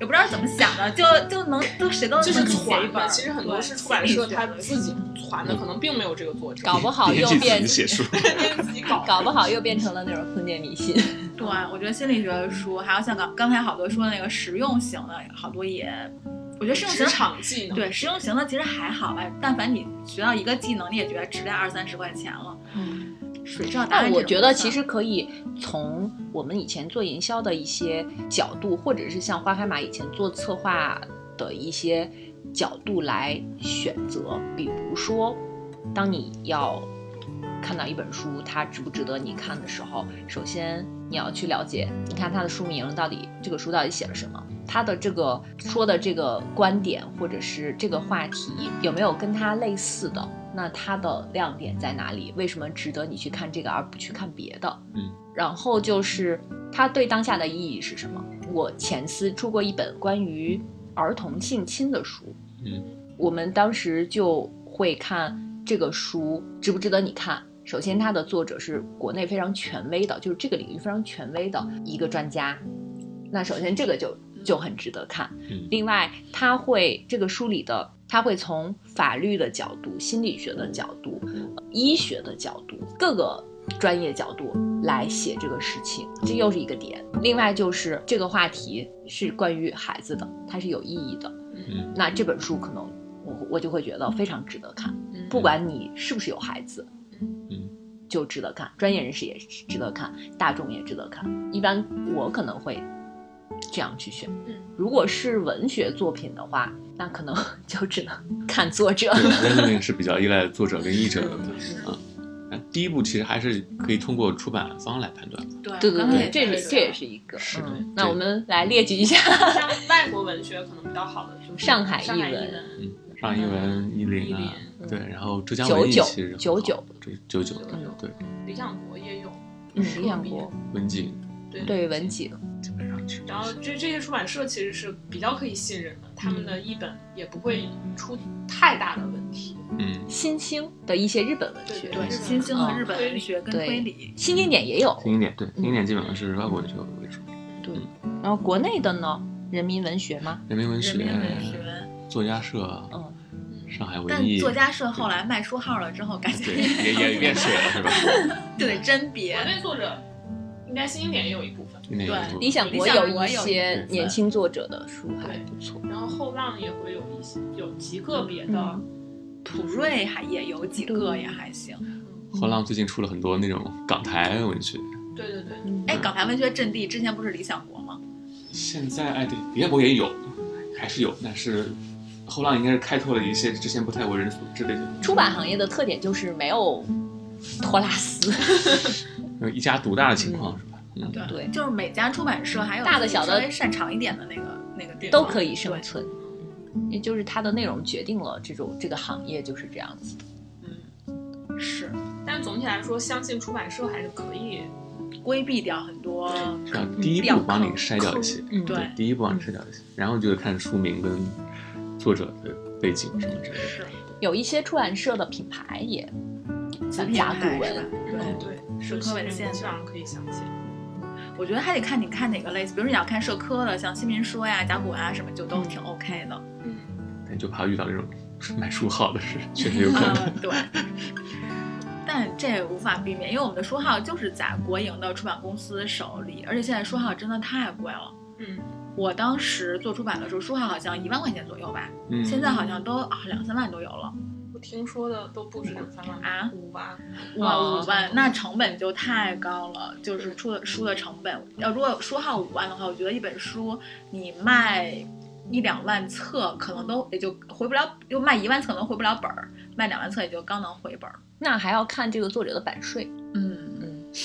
Speaker 4: 也不知道怎么想的，就就能都谁都
Speaker 2: 就是
Speaker 4: 能写一
Speaker 2: 传的，
Speaker 4: 本。
Speaker 2: 其实很多是出版社他自己传的，可能并没有这个作者，
Speaker 1: 搞不好又变
Speaker 3: 自己写书，
Speaker 2: 搞。
Speaker 1: 不好又变成了那种封建迷信。
Speaker 4: 对，我觉得心理学的书，还有像刚刚才好多说的那个实用型的，好多也，我觉得实用型
Speaker 2: 职场技能，
Speaker 4: 对实用型的其实还好吧，但凡你学到一个技能，你也觉得值这二三十块钱了。
Speaker 1: 嗯，
Speaker 4: 水照答案
Speaker 1: 但我觉得其实可以从我们以前做营销的一些角度，或者是像花开马以前做策划的一些角度来选择。比如说，当你要看到一本书，它值不值得你看的时候，首先你要去了解，你看它的书名到底这个书到底写了什么，它的这个说的这个观点或者是这个话题有没有跟它类似的，那它的亮点在哪里？为什么值得你去看这个而不去看别的？
Speaker 3: 嗯，
Speaker 1: 然后就是它对当下的意义是什么？我前司出过一本关于儿童性侵的书，
Speaker 3: 嗯，
Speaker 1: 我们当时就会看这个书值不值得你看。首先，它的作者是国内非常权威的，就是这个领域非常权威的一个专家。那首先这个就就很值得看。
Speaker 3: 嗯
Speaker 1: 另外，他会这个书里的他会从法律的角度、心理学的角度、呃医学的角度各个专业角度来写这个事情，这又是一个点。另外就是这个话题是关于孩子的，它是有意义的。
Speaker 3: 嗯
Speaker 1: 那这本书可能我我就会觉得非常值得看，
Speaker 2: 嗯
Speaker 1: 不管你是不是有孩子，
Speaker 3: 嗯，
Speaker 1: 就值得看，专业人士也值得看，大众也值得看。一般我可能会这样去选。
Speaker 2: 嗯，
Speaker 1: 如果是文学作品的话，那可能 就只能看作者。
Speaker 3: 对，那个是比较依赖作者跟译者的。
Speaker 2: 嗯
Speaker 3: 啊，第一步其实还是可以通过出版方来判断。
Speaker 4: 对
Speaker 1: 对对这是这也是一个。
Speaker 3: 是
Speaker 1: 那我们来列举一下。
Speaker 2: 像外国文学可能比较好的就是
Speaker 1: 上海译文
Speaker 3: 上译文、一零啊，
Speaker 1: 嗯
Speaker 3: 对，然后浙江
Speaker 1: 九九
Speaker 3: 文艺其实很好
Speaker 1: 九九，
Speaker 3: 对九九
Speaker 2: 嗯，
Speaker 3: 对，
Speaker 2: 理想国也有，
Speaker 1: 理想国
Speaker 3: 文景
Speaker 2: 对
Speaker 1: 对文景，
Speaker 3: 基本上去。
Speaker 2: 然后这这些出版社其实是比较可以信任的，他们的译本也不会出太大的问题。
Speaker 3: 嗯，
Speaker 1: 新兴的一些日本文学，
Speaker 4: 对
Speaker 2: 对
Speaker 4: 新兴的
Speaker 1: 嗯
Speaker 4: 日本文学跟推理，
Speaker 1: 新经典也有。
Speaker 3: 新经典对新经典基本上是外国文学为主，
Speaker 1: 对，然后国内的呢，人民文学吗？
Speaker 3: 人民文学
Speaker 4: 人民文学、
Speaker 3: 作家社，
Speaker 1: 嗯，
Speaker 3: 上海文
Speaker 4: 但
Speaker 3: 艺
Speaker 4: 作家社后来卖书号了之后，感觉
Speaker 3: 也也也变水了是吧？
Speaker 4: 对甄别。
Speaker 2: 国。内作者应该新经典也有一部分，
Speaker 4: 对
Speaker 1: 理想国
Speaker 4: 理想
Speaker 1: 有一些年轻作者的书还不错。
Speaker 2: 然后后浪也会有一些有极个别的
Speaker 1: 嗯。
Speaker 4: 普瑞还也有几个也还行。
Speaker 3: 后浪最近出了很多那种港台文学，
Speaker 2: 对对对，
Speaker 4: 哎，港台文学阵地之前不是理想国吗？
Speaker 3: 现在哎对，李彦博也有，还是有，但是后浪应该是开拓了一些之前不太为人所知的
Speaker 1: 出版行业的特点就是没有托拉斯，
Speaker 3: 呃 一家独大的情况是吧？嗯，
Speaker 4: 对
Speaker 1: 对
Speaker 4: 就是每家出版社还有
Speaker 1: 大的小的
Speaker 4: 擅长一点的那个那个地方
Speaker 1: 都可以生
Speaker 4: 对
Speaker 1: 存。也就是它的内容决定了这种这个行业就是这样子的。
Speaker 4: 嗯，是
Speaker 2: 但总体来说，相信出版社还是可以。
Speaker 4: 规避掉很多
Speaker 3: 是吧？第一步帮你筛掉一些，
Speaker 1: 嗯
Speaker 4: 对
Speaker 3: 第一步帮你筛掉一些，然后就是看书名跟作者的背景什么之类的。
Speaker 4: 是
Speaker 1: 有一些出版社的品牌也像甲骨文
Speaker 4: 品牌是吧，
Speaker 2: 对
Speaker 4: 对。
Speaker 2: 对，
Speaker 4: 社科文献
Speaker 2: 基本上可以相信。
Speaker 4: 我觉得还得看你看哪个类似，比如你要看社科的，像新民说呀、甲骨文啊什么，就都挺 OK 的。
Speaker 2: 嗯，
Speaker 3: 但就怕遇到这种卖书号的事，确实有可能。
Speaker 4: 嗯，对。但这无法避免，因为我们的书号就是在国营的出版公司手里，而且现在书号真的太贵了。
Speaker 2: 嗯，
Speaker 4: 我当时做出版的时候，书号好像一万块钱左右吧，
Speaker 3: 嗯，
Speaker 4: 现在好像都啊两三万都有了。
Speaker 2: 我听说的都不止两三万
Speaker 4: 啊
Speaker 2: 五万。
Speaker 4: 哇，
Speaker 1: 哦
Speaker 4: 五万，那成本就太高了，就是出的书的成本。要如果书号五万的话，我觉得一本书你卖一两万册，可能都也就回不了，就卖一万册可能回不了本儿，卖两万册也就刚能回本儿。
Speaker 1: 那还要看这个作者的版税。
Speaker 4: 嗯，
Speaker 1: 嗯，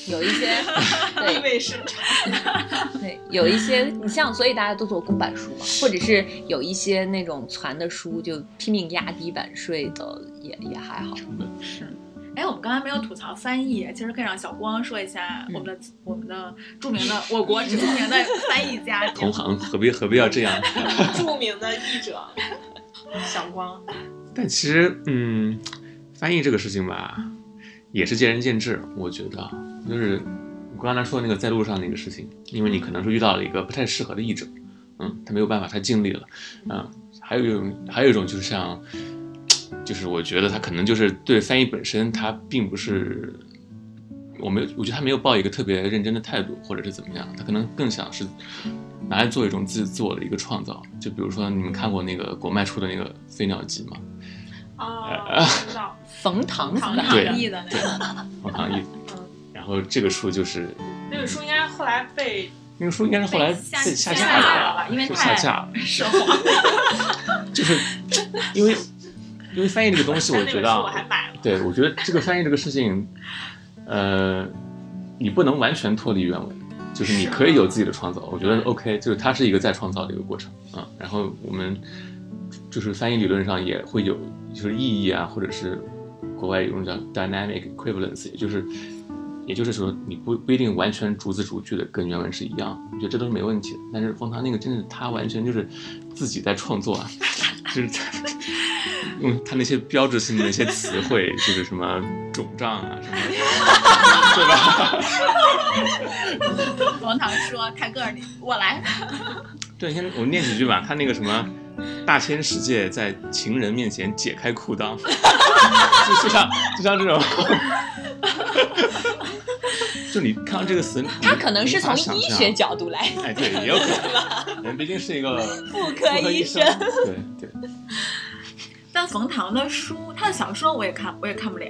Speaker 1: 有一些
Speaker 2: 意
Speaker 1: 对
Speaker 2: 味深长。
Speaker 1: 对，有一些你像，所以大家都做公版书嘛，或者是有一些那种攒的书就拼命压低版税的，也也还好。
Speaker 3: 成本
Speaker 4: 是。哎，我们刚才没有吐槽翻译，其实可以让小光说一下
Speaker 1: 嗯
Speaker 4: 我们的、我们的著名的我国著名的翻译家
Speaker 3: 同行何必何必要这样？
Speaker 2: 著名的译者小光，
Speaker 3: 但其实，嗯，翻译这个事情吧，也是见仁见智。我觉得，就是我刚才说的那个在路上那个事情，因为你可能是遇到了一个不太适合的译者，嗯，他没有办法，他尽力了，嗯，还有一种，还有一种就是像，就是我觉得他可能就是对翻译本身，他并不是。我没有，我觉得他没有抱一个特别认真的态度，或者是怎么样，他可能更想是拿来做一种自自我的一个创造。就比如说，你们看过那个国麦出的那个《飞鸟集》吗？
Speaker 2: 啊，我知道，
Speaker 1: 冯唐子
Speaker 4: 唐唐译的那个，
Speaker 3: 冯唐译。
Speaker 2: 嗯，
Speaker 3: 然后这个书就是
Speaker 2: 那个书应该后来被
Speaker 3: 那个书，应该是后来
Speaker 4: 被下
Speaker 3: 下
Speaker 4: 下
Speaker 3: 架了，
Speaker 4: 吧 因为
Speaker 3: 下架了。就是因为因为翻译这个东西，我觉得。对我觉得这个翻译这个事情，呃，你不能完全脱离原文，就是你可以有自己的创造。我觉得 OK，就是它是一个再创造的一个过程啊。然后我们就是翻译理论上也会有，就是意义啊，或者是国外有一种叫 dynamic equivalence，也就是也就是说你不不一定完全逐字逐句的跟原文是一样，我觉得这都是没问题的。但是冯唐那个真的他完全就是自己在创作啊，就是他 用他那些标志性的那些词汇，就是什么肿胀啊什么，对吧？
Speaker 4: 冯唐说：“泰戈尔，你我来。
Speaker 3: 对，你先我念几句吧。他那个什么，大千世界在情人面前解开裤裆，就就像就像这种，就你看到这个词，你
Speaker 1: 他可能是从医学角度来，
Speaker 3: 哎，对，也有可能，人毕竟是一个
Speaker 1: 妇科医
Speaker 3: 医
Speaker 1: 生。
Speaker 3: 对对，”
Speaker 4: 但冯唐的书，他的小说我也看，我也看不了。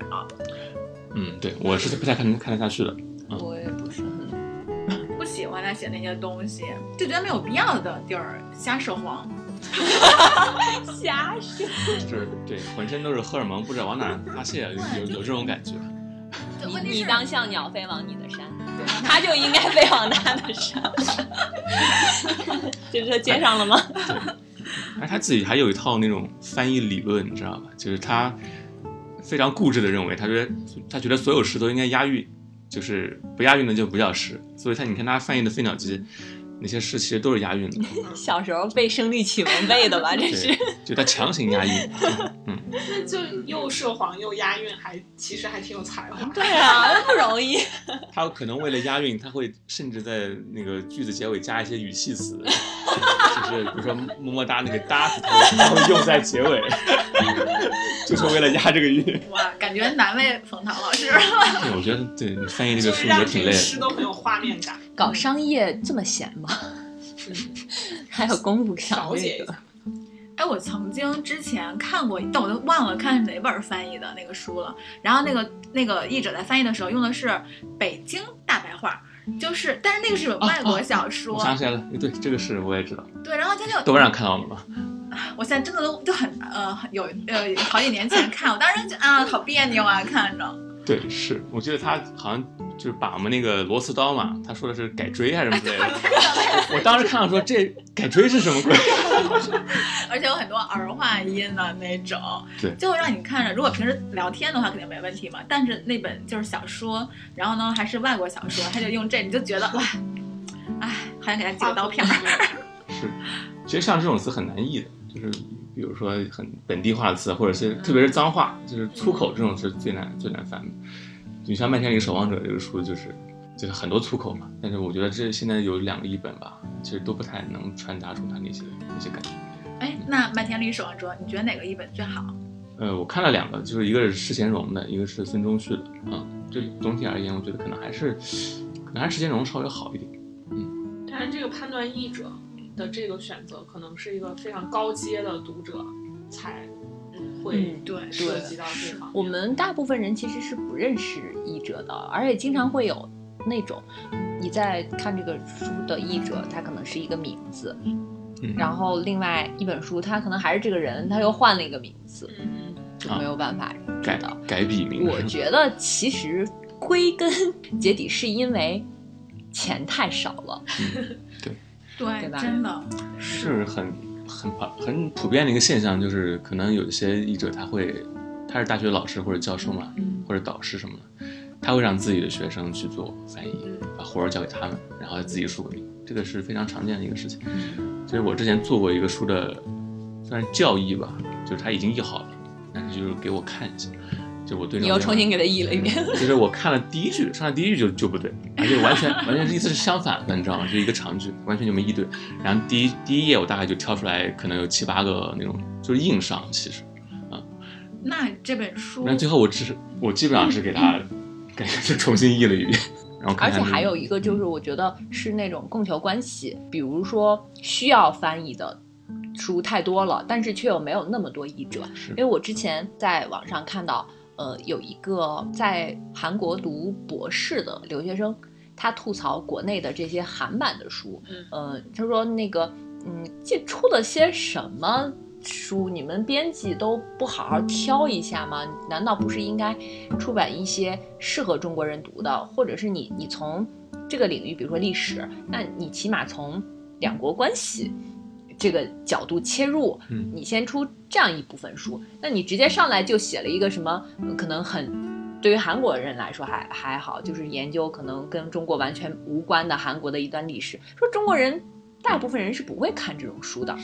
Speaker 3: 嗯，对我是不太看看得下去的。
Speaker 1: 我也不是很
Speaker 4: 不喜欢他写那些东西，就觉得没有必要的地儿瞎涉黄。
Speaker 1: 瞎说。
Speaker 3: 就是对，浑身都是荷尔蒙，不知道往哪儿发泄，有有有这种感觉。
Speaker 1: 你你当像鸟飞往你的山，他就应该飞往他的山。这这接上了吗？
Speaker 3: 而他自己还有一套那种翻译理论，你知道吧？就是他非常固执的认为，他觉得他觉得所有诗都应该押韵，就是不押韵的就不叫诗。所以他你看他翻译的《飞鸟集》，那些诗其实都是押韵的，
Speaker 1: 小时候背声律启蒙 背的吧？这是，
Speaker 3: 就他强行押韵。嗯，
Speaker 2: 那就又涉黄又押韵，还其实还挺有才华。
Speaker 1: 对啊，不容易。
Speaker 3: 他可能为了押韵，他会甚至在那个句子结尾加一些语气词，就是是比如说么么哒那个哒字头，然后用在结尾，就是为了押这个韵。
Speaker 4: 哇，感觉难为冯唐老师。
Speaker 3: 对，我觉得对你翻译这个书也挺累
Speaker 2: 的诗
Speaker 3: 的。
Speaker 2: 都很有画面感，
Speaker 1: 搞商业这么闲吗？
Speaker 2: 嗯，
Speaker 1: 还有功夫想这个
Speaker 2: 了解一下。。
Speaker 4: 哎，我曾经之前看过，但我都忘了看是哪本翻译的那个书了。然后那个那个译者在翻译的时候用的是北京大白话，就是但是那个是本外国小说，
Speaker 3: 我想起来了，对，这个是我也知道，
Speaker 4: 对，然后他就
Speaker 3: 豆瓣上看到了吗？
Speaker 4: 我现在真的都就很呃有呃好几年前看，我当时就啊好别扭啊看着，
Speaker 3: 对，是，我记得他好像就是把我们那个螺丝刀嘛，他说的是改锥还是什么之类的。我当时看到说这改锥是什么鬼？
Speaker 4: 而且有很多儿化音的那种，
Speaker 3: 对
Speaker 4: 就会让你看着，如果平时聊天的话肯定没问题嘛，但是那本就是小说，然后呢还是外国小说，他就用这，你就觉得哇，哎，好想给他几个刀片儿。
Speaker 3: 是，其实像这种词很难译的，就是比如说很本地化的词，或者是特别是脏话，就是粗口这种是最难最难翻的。你像《麦田里守望者》这个书，就是就是很多粗口嘛，但是我觉得这现在有两个译本吧，其实都不太能传达出它那些那些感觉。
Speaker 4: 哎，那《麦田里守望者》，你觉得哪个译本最好？
Speaker 3: 呃，我看了两个，就是一个是施贤荣的，一个是孙中旭的。嗯，就总体而言，我觉得可能还是可能还是施贤荣稍微好一点。
Speaker 2: 嗯但是这个判断译者的这个选择，可能是一个非常高阶的读者才会
Speaker 1: 嗯
Speaker 4: 对
Speaker 2: 涉及到这方面。
Speaker 1: 我们大部分人其实是不认识译者的，而且经常会有那种你在看这个书的译者，他可能是一个名字，
Speaker 3: 嗯
Speaker 1: 然后另外一本书他可能还是这个人，他又换了一个名字，
Speaker 2: 嗯，
Speaker 1: 就没有办法
Speaker 3: 改。改笔名，
Speaker 1: 我觉得其实归根结底是因为钱太少了，
Speaker 4: 对
Speaker 1: 对吧
Speaker 4: 真的，
Speaker 3: 是很很普很普遍的一个现象，就是可能有一些译者他会他是大学老师或者教授嘛，或者导师什么的，他会让自己的学生去做翻译，把活儿交给他们，然后自己署个名，这个是非常常见的一个事情。所以我之前做过一个书的，算是教译吧，就是他已经译好了，但是就是给我看一下，就我对
Speaker 1: 你又重新给他译了一遍。
Speaker 3: 就是我看了第一句，上来第一句就就不对，而且完全完全是意思是相反的，你知道吗？就一个长句，完全就没译对。然后第一第一页我大概就挑出来，可能有七八个那种就是硬伤，其实。
Speaker 4: 啊那这本书
Speaker 3: 那最后我只是我基本上是给他，感觉是重新译了一遍，然后看看
Speaker 1: 而且还有一个就是，我觉得是那种供求关系，比如说需要翻译的书太多了，但是却又没有那么多译者。
Speaker 3: 是
Speaker 1: 因为我之前在网上看到，呃，有一个在韩国读博士的留学生，他吐槽国内的这些韩版的书，
Speaker 2: 嗯
Speaker 1: 呃，他说那个，嗯，这出了些什么？书你们编辑都不好好挑一下吗？难道不是应该出版一些适合中国人读的，或者是你你从这个领域，比如说历史，那你起码从两国关系这个角度切入，
Speaker 3: 嗯
Speaker 1: 你先出这样一部分书，那你直接上来就写了一个什么，呃可能很对于韩国人来说还还好，就是研究可能跟中国完全无关的韩国的一段历史，说中国人大部分人是不会看这种书的。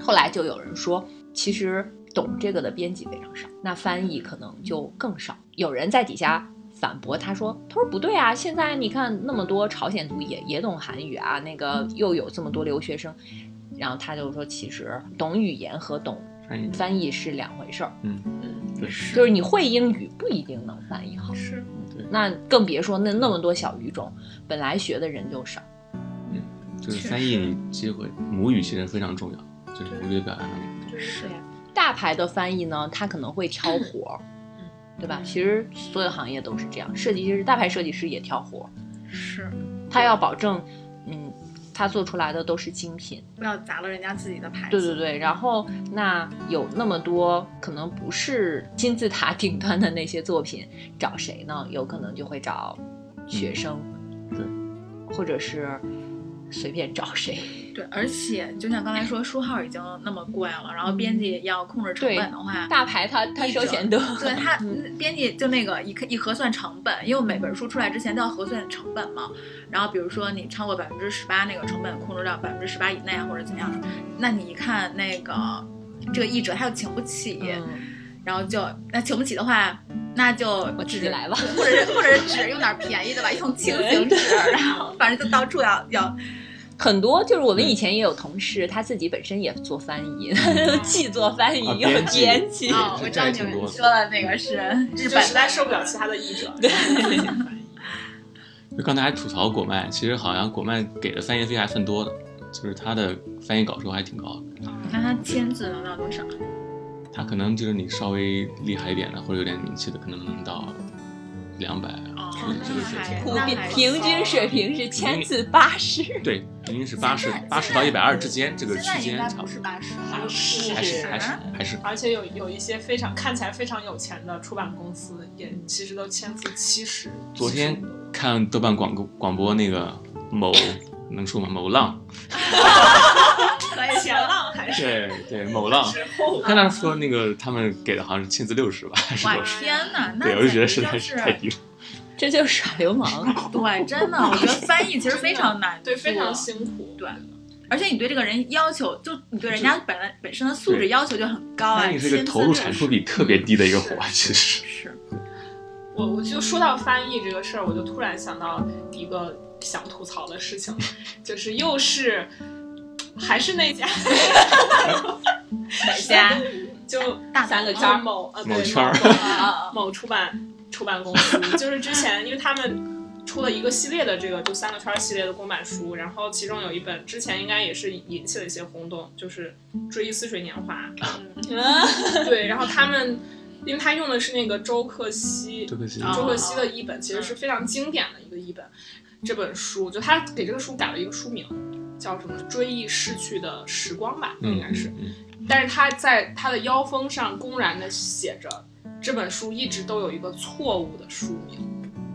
Speaker 1: 后来就有人说，其实懂这个的编辑非常少，那翻译可能就更少。有人在底下反驳他说：“他说不对啊，现在你看那么多朝鲜族也也懂韩语啊，那个又有这么多留学生。”然后他就说，其实懂语言和懂
Speaker 3: 翻译，
Speaker 1: 翻译是两回事儿，
Speaker 3: 嗯，对，
Speaker 1: 就是你会英语不一定能翻译好，
Speaker 4: 是。
Speaker 1: 那更别说那那么多小语种，本来学的人就少。
Speaker 3: 嗯就是翻译你机会，母语其实非常重要，就是母语表达能力。
Speaker 4: 是
Speaker 1: 大牌的翻译呢，他可能会挑活儿，对吧？其实所有行业都是这样，设计师大牌设计师也挑活儿，
Speaker 4: 是，
Speaker 1: 他要保证，嗯，他做出来的都是精品。
Speaker 4: 不要砸了人家自己的牌子。
Speaker 1: 对对对，然后那有那么多可能不是金字塔顶端的那些作品，找谁呢？有可能就会找学生，
Speaker 3: 对，
Speaker 1: 或者是随便找谁。
Speaker 4: 对，而且就像刚才说，书号已经那么贵了，然后编辑要控制成本的话，
Speaker 1: 大牌他他收钱多，
Speaker 4: 对 他
Speaker 1: 嗯
Speaker 4: 编辑就那个一一核算成本，因为每本书出来之前都要核算成本嘛。然后比如说你超过百分之十八，那个成本控制到百分之十八以内啊，或者怎样的，那你一看那个这个译者他又请不起，
Speaker 1: 嗯，
Speaker 4: 然后就那请不起的话，那就
Speaker 1: 我自己来吧。
Speaker 4: 或者是或者是纸用点便宜的吧，用轻型纸，然后反正就到处要要
Speaker 1: 很多就是我们以前也有同事，他自己本身也做翻译，既做翻译又
Speaker 3: 啊编辑
Speaker 1: 编辑。
Speaker 4: 哦，我知道你们说的那个是日
Speaker 2: 就
Speaker 4: 本
Speaker 2: 实在受不了其他的译者。对，
Speaker 3: 就刚才还吐槽果麦，其实好像果麦给的翻译费还算多的，就是他的翻译稿酬还挺高的。
Speaker 4: 你看他签字能到多少？
Speaker 3: 他可能就是你稍微厉害一点的，或者有点名气的，可能能到两百。
Speaker 4: 哦，
Speaker 3: 这个水平
Speaker 1: 普遍平均水平是千字八十，
Speaker 3: 对，平均是八十八十到一百二之间这个
Speaker 4: 现在
Speaker 3: 区
Speaker 4: 应该不
Speaker 3: 间差不多。
Speaker 4: 是八十，
Speaker 3: 还是还是还是还是
Speaker 2: 而且有有一些非常看起来非常有钱的出版公司，也其实都千字七十。
Speaker 3: 昨天看豆瓣广播广播那个某能说吗？某浪，
Speaker 4: 可以
Speaker 2: 前浪还是
Speaker 3: 对 对某浪，
Speaker 2: 之后
Speaker 3: 看他说那个他们给的好像是签字六十吧，还是
Speaker 4: 哇
Speaker 3: 多少？
Speaker 4: 天哪，那
Speaker 3: 对，我就觉得实在是太低了。
Speaker 1: 这就是耍流氓。
Speaker 4: 对，真的，我觉得翻译其实非常难，
Speaker 2: 对非常。辛苦。
Speaker 4: 对，而且你对这个人要求，就你对人家本来本身的素质要求就很高啊，
Speaker 3: 翻译是个投入产出比特别低的一个活，其实。
Speaker 4: 是
Speaker 2: 我我就说到翻译这个事儿，我就突然想到一个想吐槽的事情，就是又是还是那家，
Speaker 4: 哪家？
Speaker 2: 就
Speaker 4: 大
Speaker 1: 三个
Speaker 2: 就
Speaker 1: 圈
Speaker 2: 某呃对
Speaker 3: 某圈
Speaker 2: 某出版出版公司，就是之前因为他们出了一个系列的这个就三个圈儿系列的公版书，然后其中有一本之前应该也是引起了一些轰动，就是《追忆似水年华》。对，然后他们因为他用的是那个周克希
Speaker 3: 周克希。
Speaker 2: 周克希的译本，其实是非常经典的一个译本。这本书就他给这个书改了一个书名，叫什么《追忆逝去的时光》吧，
Speaker 3: 嗯
Speaker 2: 应该是。
Speaker 3: 嗯
Speaker 2: 但是他在他的腰封上公然的写着，这本书一直都有一个错误的书名，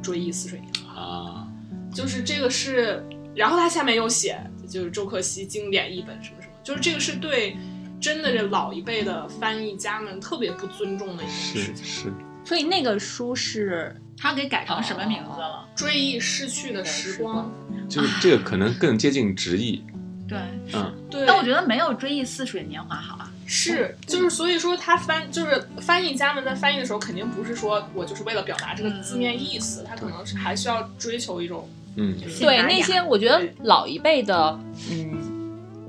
Speaker 2: 《追忆似水年
Speaker 3: 啊，》，
Speaker 2: 就是这个是，然后他下面又写就是周克希经典译本什么什么，就是这个是对真的这老一辈的翻译家们特别不尊重的一件事情。
Speaker 3: 是是，
Speaker 1: 所以那个书是
Speaker 4: 他给改成什么名字了？
Speaker 2: 追忆逝去的时光，
Speaker 3: 就是这个可能更接近直译，
Speaker 4: 对，
Speaker 3: 嗯，
Speaker 2: 对，
Speaker 4: 但我觉得没有《追忆似水年华》好啊。
Speaker 2: 是，就是所以说他翻就是翻译家们在翻译的时候，肯定不是说我就是为了表达这个字面意思，他可能是还需要追求一种
Speaker 3: 嗯，
Speaker 1: 对那些，我觉得老一辈的嗯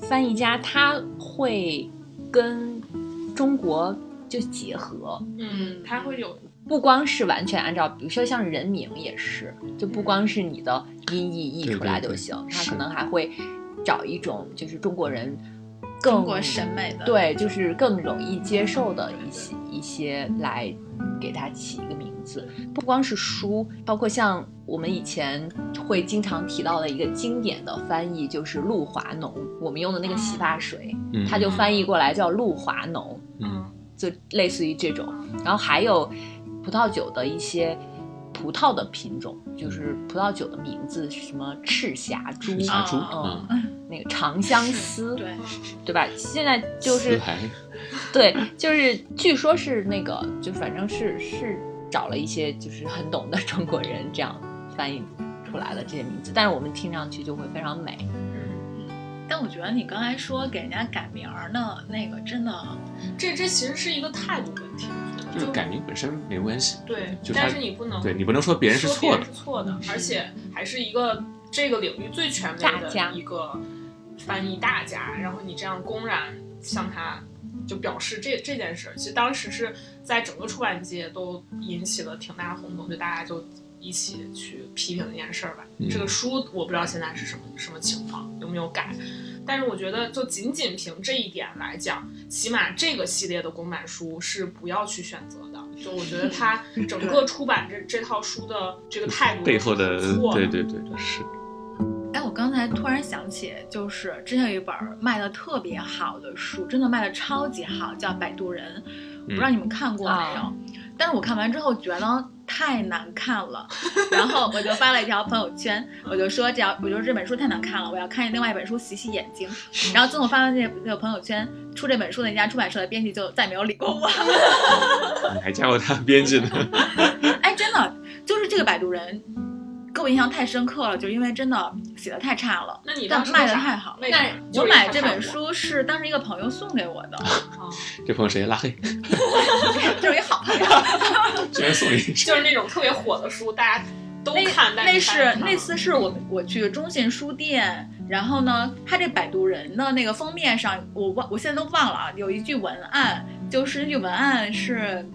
Speaker 1: 翻译家，他会跟中国就结合，
Speaker 2: 嗯，他会有
Speaker 1: 不光是完全按照，比如说像人名也是，就不光是你的音译译出来就行，他可能还会找一种就是中国人更
Speaker 4: 中国审美的
Speaker 1: 对，就是更容易接受的一些一些来给它起一个名字。不光是书，包括像我们以前会经常提到的一个经典的翻译，就是露华浓，我们用的那个洗发水，
Speaker 3: 嗯
Speaker 1: 它就翻译过来叫露华浓。
Speaker 3: 嗯
Speaker 1: 就类似于这种。然后还有葡萄酒的一些葡萄的品种，就是葡萄酒的名字是什么赤霞珠、
Speaker 3: 赤霞珠
Speaker 1: 嗯，
Speaker 3: 嗯。
Speaker 1: 那个长相思，
Speaker 4: 对，
Speaker 1: 对吧？现在就是 对，就是据说是那个，就反正是是找了一些就是很懂的中国人这样翻译出来的这些名字，但是我们听上去就会非常美。
Speaker 4: 但我觉得你刚才说给人家改名儿呢，那个真的
Speaker 2: 这这其实是一个态度问题，
Speaker 3: 就是改名本身没关系，
Speaker 2: 对，
Speaker 3: 就
Speaker 2: 但是你不能
Speaker 3: 对你不能说别人是错的
Speaker 2: 错的，而且还是一个这个领域最权威的一个翻译大家，然后你这样公然向他就表示这这件事儿，其实当时是在整个出版界都引起了挺大轰动，就大家就一起去批评这件事儿吧。
Speaker 3: 嗯
Speaker 2: 这个书我不知道现在是什么什么情况，有没有改。但是我觉得，就仅仅凭这一点来讲，起码这个系列的公版书是不要去选择的。就我觉得它整个出版这这套书的这个态度
Speaker 3: 背后的
Speaker 2: 错
Speaker 3: 对对对是，
Speaker 4: 哎，我刚才突然想起，就是之前有一本儿卖的特别好的书，真的卖的超级好，叫《摆渡人》，不知道你们看过没有？但是我看完之后觉得太难看了，然后我就发了一条朋友圈，我就说这要，我觉得这本书太难看了，我要看另外一本书洗洗眼睛。然后自从发完这个这个朋友圈，出这本书的那家出版社的编辑就再没有理过我。
Speaker 3: 你还加过他编辑呢，
Speaker 4: 哎，真的就是这个摆渡人。给我印象太深刻了，就因为真的写的太差了，
Speaker 2: 那你
Speaker 4: 但卖的太好了。
Speaker 2: 但
Speaker 4: 我买这本，书是当时一个朋友送给我的，
Speaker 3: 这朋友谁拉黑，
Speaker 4: 就是一好朋友。
Speaker 3: 居然送你
Speaker 2: 就是那种特别火的书，大家都看，但
Speaker 4: 那是那次是我我去中信书店，然后呢，他这摆渡人的那个封面上，我忘，我现在都忘了啊，有一句文案，就是那句文案是，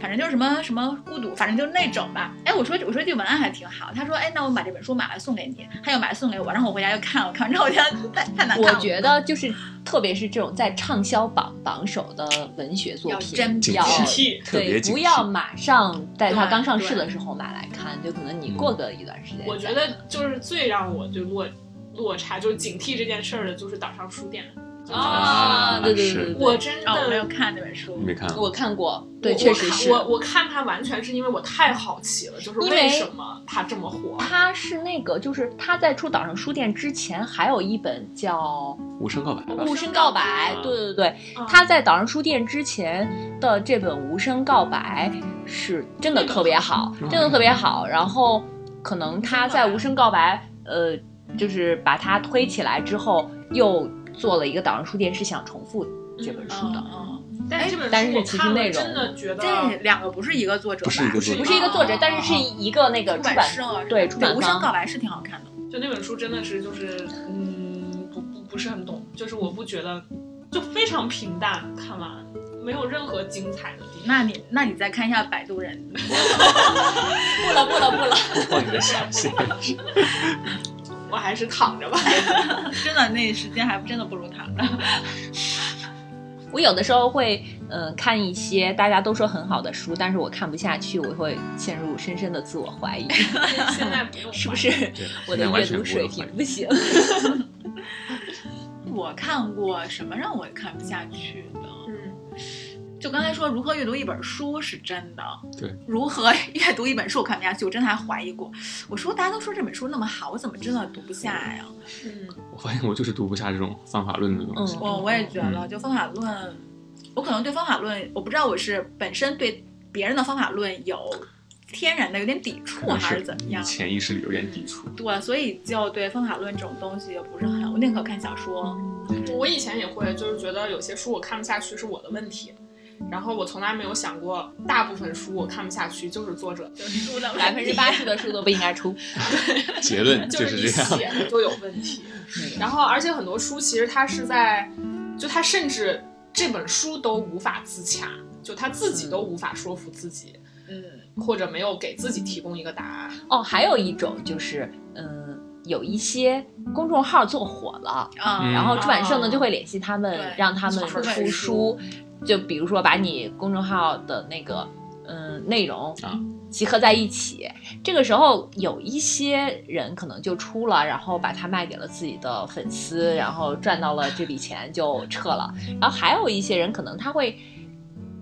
Speaker 4: 反正就是什么什么孤独，反正就是那种吧。哎，我说我说这句文案还挺好，他说，哎，那我把这本书买来送给你，他又买来送给我，然后我回家就看了看，然后我觉得太太难看了。
Speaker 1: 我觉得就是，特别是这种在畅销榜榜首的文学作品，要
Speaker 2: 警惕
Speaker 1: 对，
Speaker 3: 特别
Speaker 1: 不要马上在它刚上市的时候买来看，就可能你过个一段时间。
Speaker 2: 我觉得就是最让我就落落差，就是警惕这件事儿的，就是岛上书店。
Speaker 1: 啊，对对对对，
Speaker 2: 我真的、
Speaker 4: 哦，没有看那本书
Speaker 3: 你。没看？
Speaker 1: 我看过，对，确实是。
Speaker 2: 我我我看它完全是因为我太好奇了，就是
Speaker 1: 为
Speaker 2: 为什么它这么火？
Speaker 1: 它是那个，就是他在出岛上书店之前，还有一本叫
Speaker 3: 无声告白《
Speaker 1: 无声告白》。对对对，
Speaker 2: 嗯
Speaker 1: 他在岛上书店之前的这本《无声告白》是真的特别好，
Speaker 3: 嗯
Speaker 1: 真的特别好。然后可能他在《无声告白》呃，就是把它推起来之后，又做了一个岛上书店是想重复这本书的。
Speaker 4: 嗯
Speaker 2: 但是这本
Speaker 1: 但是
Speaker 2: 书我看了，
Speaker 1: 其实内容
Speaker 2: 真的觉得
Speaker 4: 这两个不是一个作者吧？
Speaker 3: 不是一个作者
Speaker 1: 不是一个作者
Speaker 2: 哦，
Speaker 1: 但是是一个那个
Speaker 4: 出
Speaker 1: 出版
Speaker 4: 社
Speaker 1: 对出版
Speaker 4: 对无声告白是挺好看的。
Speaker 2: 就那本书真的是就是嗯不不不是很懂，就是我不觉得就非常平淡，看完没有任何精彩的地方。
Speaker 4: 那你那你再看一下《摆渡人》，
Speaker 1: 不了不了不了。
Speaker 3: 换你的下线。
Speaker 2: 我还是躺着吧。
Speaker 4: 真的那时间还真的不如躺着。
Speaker 1: 我有的时候会，嗯、看一些大家都说很好的书，但是我看不下去，我会陷入深深的自我怀疑，
Speaker 2: 现在不用
Speaker 1: 是不是我的阅读水平不行？
Speaker 4: 我看过什么让我看不下去的？
Speaker 2: 嗯，
Speaker 4: 就刚才说如何阅读一本书是真的，
Speaker 3: 对，
Speaker 4: 如何 阅读一本书我看不下去，我真的还怀疑过。我说大家都说这本书那么好，我怎么真的读不下呀？
Speaker 2: 嗯，
Speaker 3: 我发现我就是读不下这种方法论的东西。
Speaker 1: 嗯
Speaker 4: 我我也觉得，就方法论，我可能对方法论，我不知道我是本身对别人的方法论有天然的有点抵触，还是怎么样？
Speaker 3: 潜意识里有点抵触。
Speaker 4: 对，所以就对方法论这种东西不是很，我宁可看小说。
Speaker 2: 我以前也会，就是觉得有些书我看不下去是我的问题。然后我从来没有想过，大部分书我看不下去就是作者就是书的问题
Speaker 1: 百分之八十的书都不应该出。
Speaker 3: 对 结论
Speaker 2: 就是
Speaker 3: 这样。
Speaker 2: 写的就有问题。然后，而且很多书其实它是在，就它甚至这本书都无法自洽，就他自己都无法说服自己，
Speaker 4: 嗯，
Speaker 2: 或者没有给自己提供一个答案。
Speaker 1: 哦，还有一种就是，嗯，有一些公众号做火了，
Speaker 4: 啊、
Speaker 3: 嗯
Speaker 1: 然后出版社呢
Speaker 2: 哦
Speaker 1: 就会联系他们，让他们
Speaker 2: 出
Speaker 4: 书，
Speaker 1: 就比如说把你公众号的那个嗯内容
Speaker 3: 啊
Speaker 1: 集合在一起。这个时候有一些人可能就出了，然后把它卖给了自己的粉丝，然后赚到了这笔钱就撤了。然后还有一些人可能他会。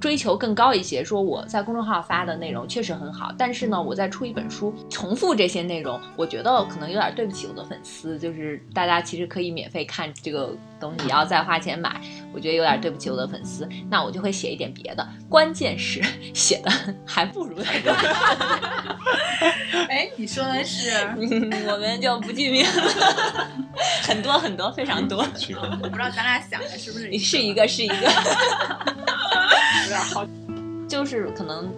Speaker 1: 追求更高一些，说我在公众号发的内容确实很好，但是呢，我再出一本书，重复这些内容，我觉得可能有点对不起我的粉丝。就是大家其实可以免费看这个东西，要再花钱买，我觉得有点对不起我的粉丝。那我就会写一点别的，关键是 写的还不如。
Speaker 4: 哎，你说的是？
Speaker 1: 嗯我们就不具名了，很多很多，非常多。
Speaker 3: 去
Speaker 4: 我不知道咱俩想的是不是
Speaker 1: 你是一个是一个，
Speaker 2: 有点好，
Speaker 1: 就是可能，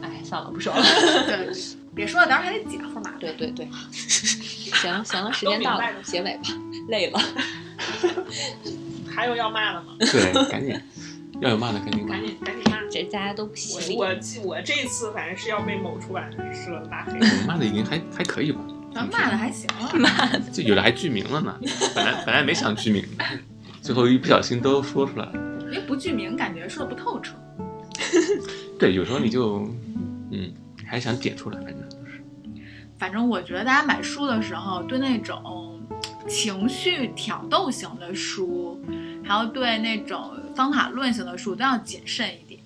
Speaker 1: 哎，算了，不说了。
Speaker 4: 对，别说了，等会儿还得解号码。
Speaker 1: 对对对，行了行了，时间到了结尾吧，累了。
Speaker 2: 还有要骂的吗？
Speaker 3: 对，赶紧要有骂的赶紧骂
Speaker 2: 赶。紧赶紧骂！
Speaker 1: 这大家都不行
Speaker 2: 我我我这次反正是要被某出版社拉黑。
Speaker 3: 骂的已经还还可以吧，
Speaker 4: 咱骂的还行了。
Speaker 3: 就有的还剧名了呢。本来本来没想剧名的，最后一不小心都说出来了。
Speaker 4: 因为不具名，感觉说的不透彻。
Speaker 3: 对，有时候你就嗯，还想点出来，反正就是
Speaker 4: 反正我觉得大家买书的时候，对那种情绪挑逗型的书，还有对那种方法论型的书都要谨慎一点。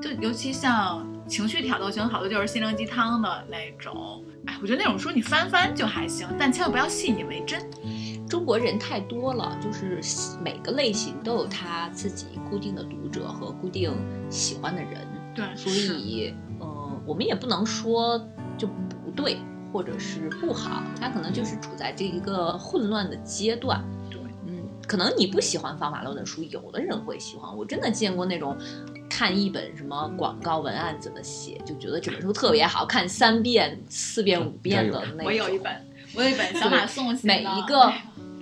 Speaker 4: 就尤其像情绪挑逗型，好多就是心灵鸡汤的那种。哎，我觉得那种书你翻翻就还行，但千万不要信以为真。
Speaker 1: 中国人太多了，就是每个类型都有他自己固定的读者和固定喜欢的人，
Speaker 4: 对，
Speaker 1: 所以，嗯、我们也不能说就不对或者是不好，他可能就是处在这一个混乱的阶段。
Speaker 4: 对，
Speaker 1: 嗯，可能你不喜欢方法论的书，有的人会喜欢。我真的见过那种看一本什么广告文案怎么写，就觉得这本书特别好看，三遍、四遍、五遍的那种。
Speaker 4: 我有一本，我有一本小马送写的
Speaker 1: 每一个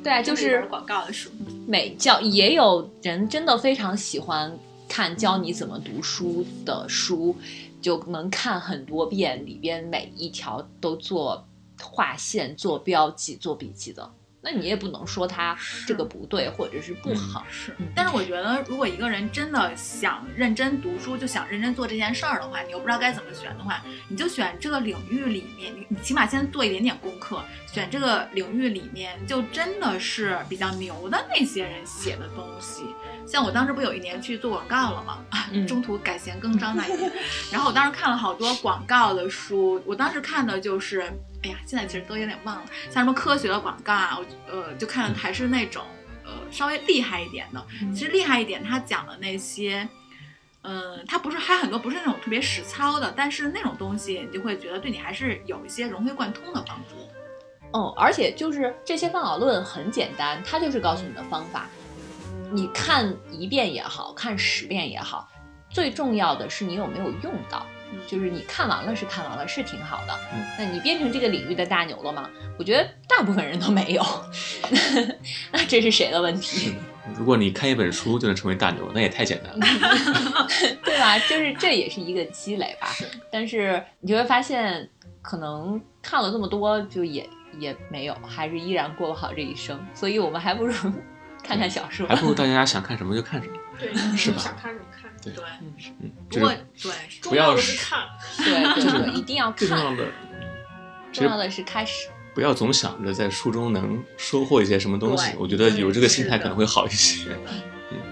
Speaker 1: 对啊，就是
Speaker 4: 广告的书。
Speaker 1: 美教也有人真的非常喜欢看教你怎么读书的书，就能看很多遍，里边每一条都做划线、做标记、做笔记的。那你也不能说他这个不对或者是不好。
Speaker 4: 是
Speaker 1: 嗯，
Speaker 4: 但是我觉得，如果一个人真的想认真读书，就想认真做这件事儿的话，你又不知道该怎么选的话，你就选这个领域里面，你你起码先做一点点功课，选这个领域里面就真的是比较牛的那些人写的东西。像我当时不有一年去做广告了吗？中途改弦更张那一年，然后我当时看了好多广告的书，我当时看的就是，哎呀，现在其实都有点忘了，像什么科学的广告啊，我呃就看还是那种呃稍微厉害一点的。其实厉害一点，他讲的那些，嗯，他不是还很多不是那种特别实操的，但是那种东西你就会觉得对你还是有一些融会贯通的帮助。
Speaker 1: 嗯，而且就是这些方法论很简单，它就是告诉你的方法。你看一遍也好看十遍也好，最重要的是你有没有用到。
Speaker 4: 嗯
Speaker 1: 就是你看完了是看完了，是挺好的。
Speaker 3: 嗯
Speaker 1: 那你变成这个领域的大牛了吗？我觉得大部分人都没有。那这是谁的问题？
Speaker 3: 如果你看一本书就能成为大牛，那也太简单了。
Speaker 1: 对吧？就是这也是一个积累吧。但是你就会发现，可能看了这么多，就也也没有，还是依然过不好这一生。所以我们还不如看看小说。
Speaker 3: 还不如大家想看什么就看什么。
Speaker 2: 对，
Speaker 3: 是吧
Speaker 2: 想看什么看，
Speaker 3: 对
Speaker 4: 对，
Speaker 3: 嗯，
Speaker 4: 不过
Speaker 3: 就是
Speaker 4: 对，
Speaker 2: 重要的
Speaker 3: 不要是
Speaker 2: 是看。
Speaker 1: 对对对，一定要看。
Speaker 3: 最重要的，
Speaker 1: 重要的是开始。
Speaker 3: 不要总想着在书中能收获一些什么东西。我觉得有这个心态可能会好一些。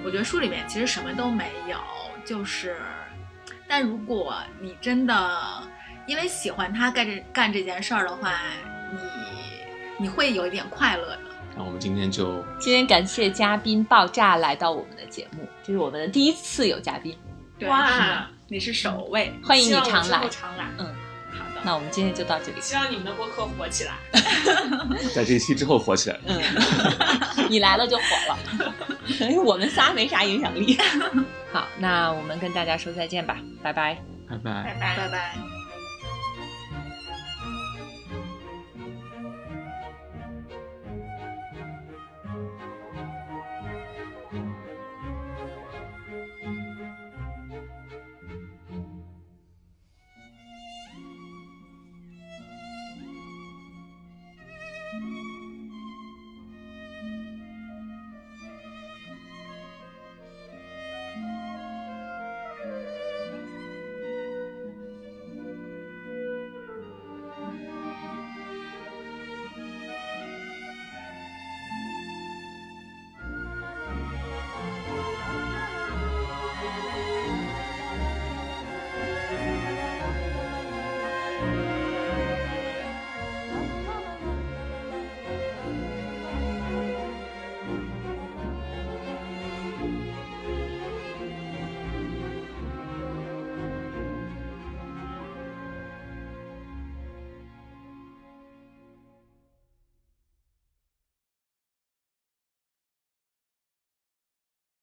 Speaker 4: 我觉得书里面其实什么都没有，就是，但如果你真的因为喜欢他干这干这件事儿的话，你你会有一点快乐的。
Speaker 3: 那我们今天就
Speaker 1: 今天感谢嘉宾爆炸来到我们的节目，这是我们的第一次有嘉宾，
Speaker 4: 对，
Speaker 2: 哇，
Speaker 4: 你是首位。
Speaker 1: 欢迎你常来。
Speaker 2: 常来。
Speaker 4: 好的，
Speaker 1: 那我们今天就到这里。
Speaker 2: 希望你们的播客火起来。
Speaker 3: 在这一期之后火起来。
Speaker 1: 嗯，你来了就火了，我们仨没啥影响力。好，那我们跟大家说再见吧，拜拜。
Speaker 3: 拜拜
Speaker 2: 拜。拜。
Speaker 4: 拜拜。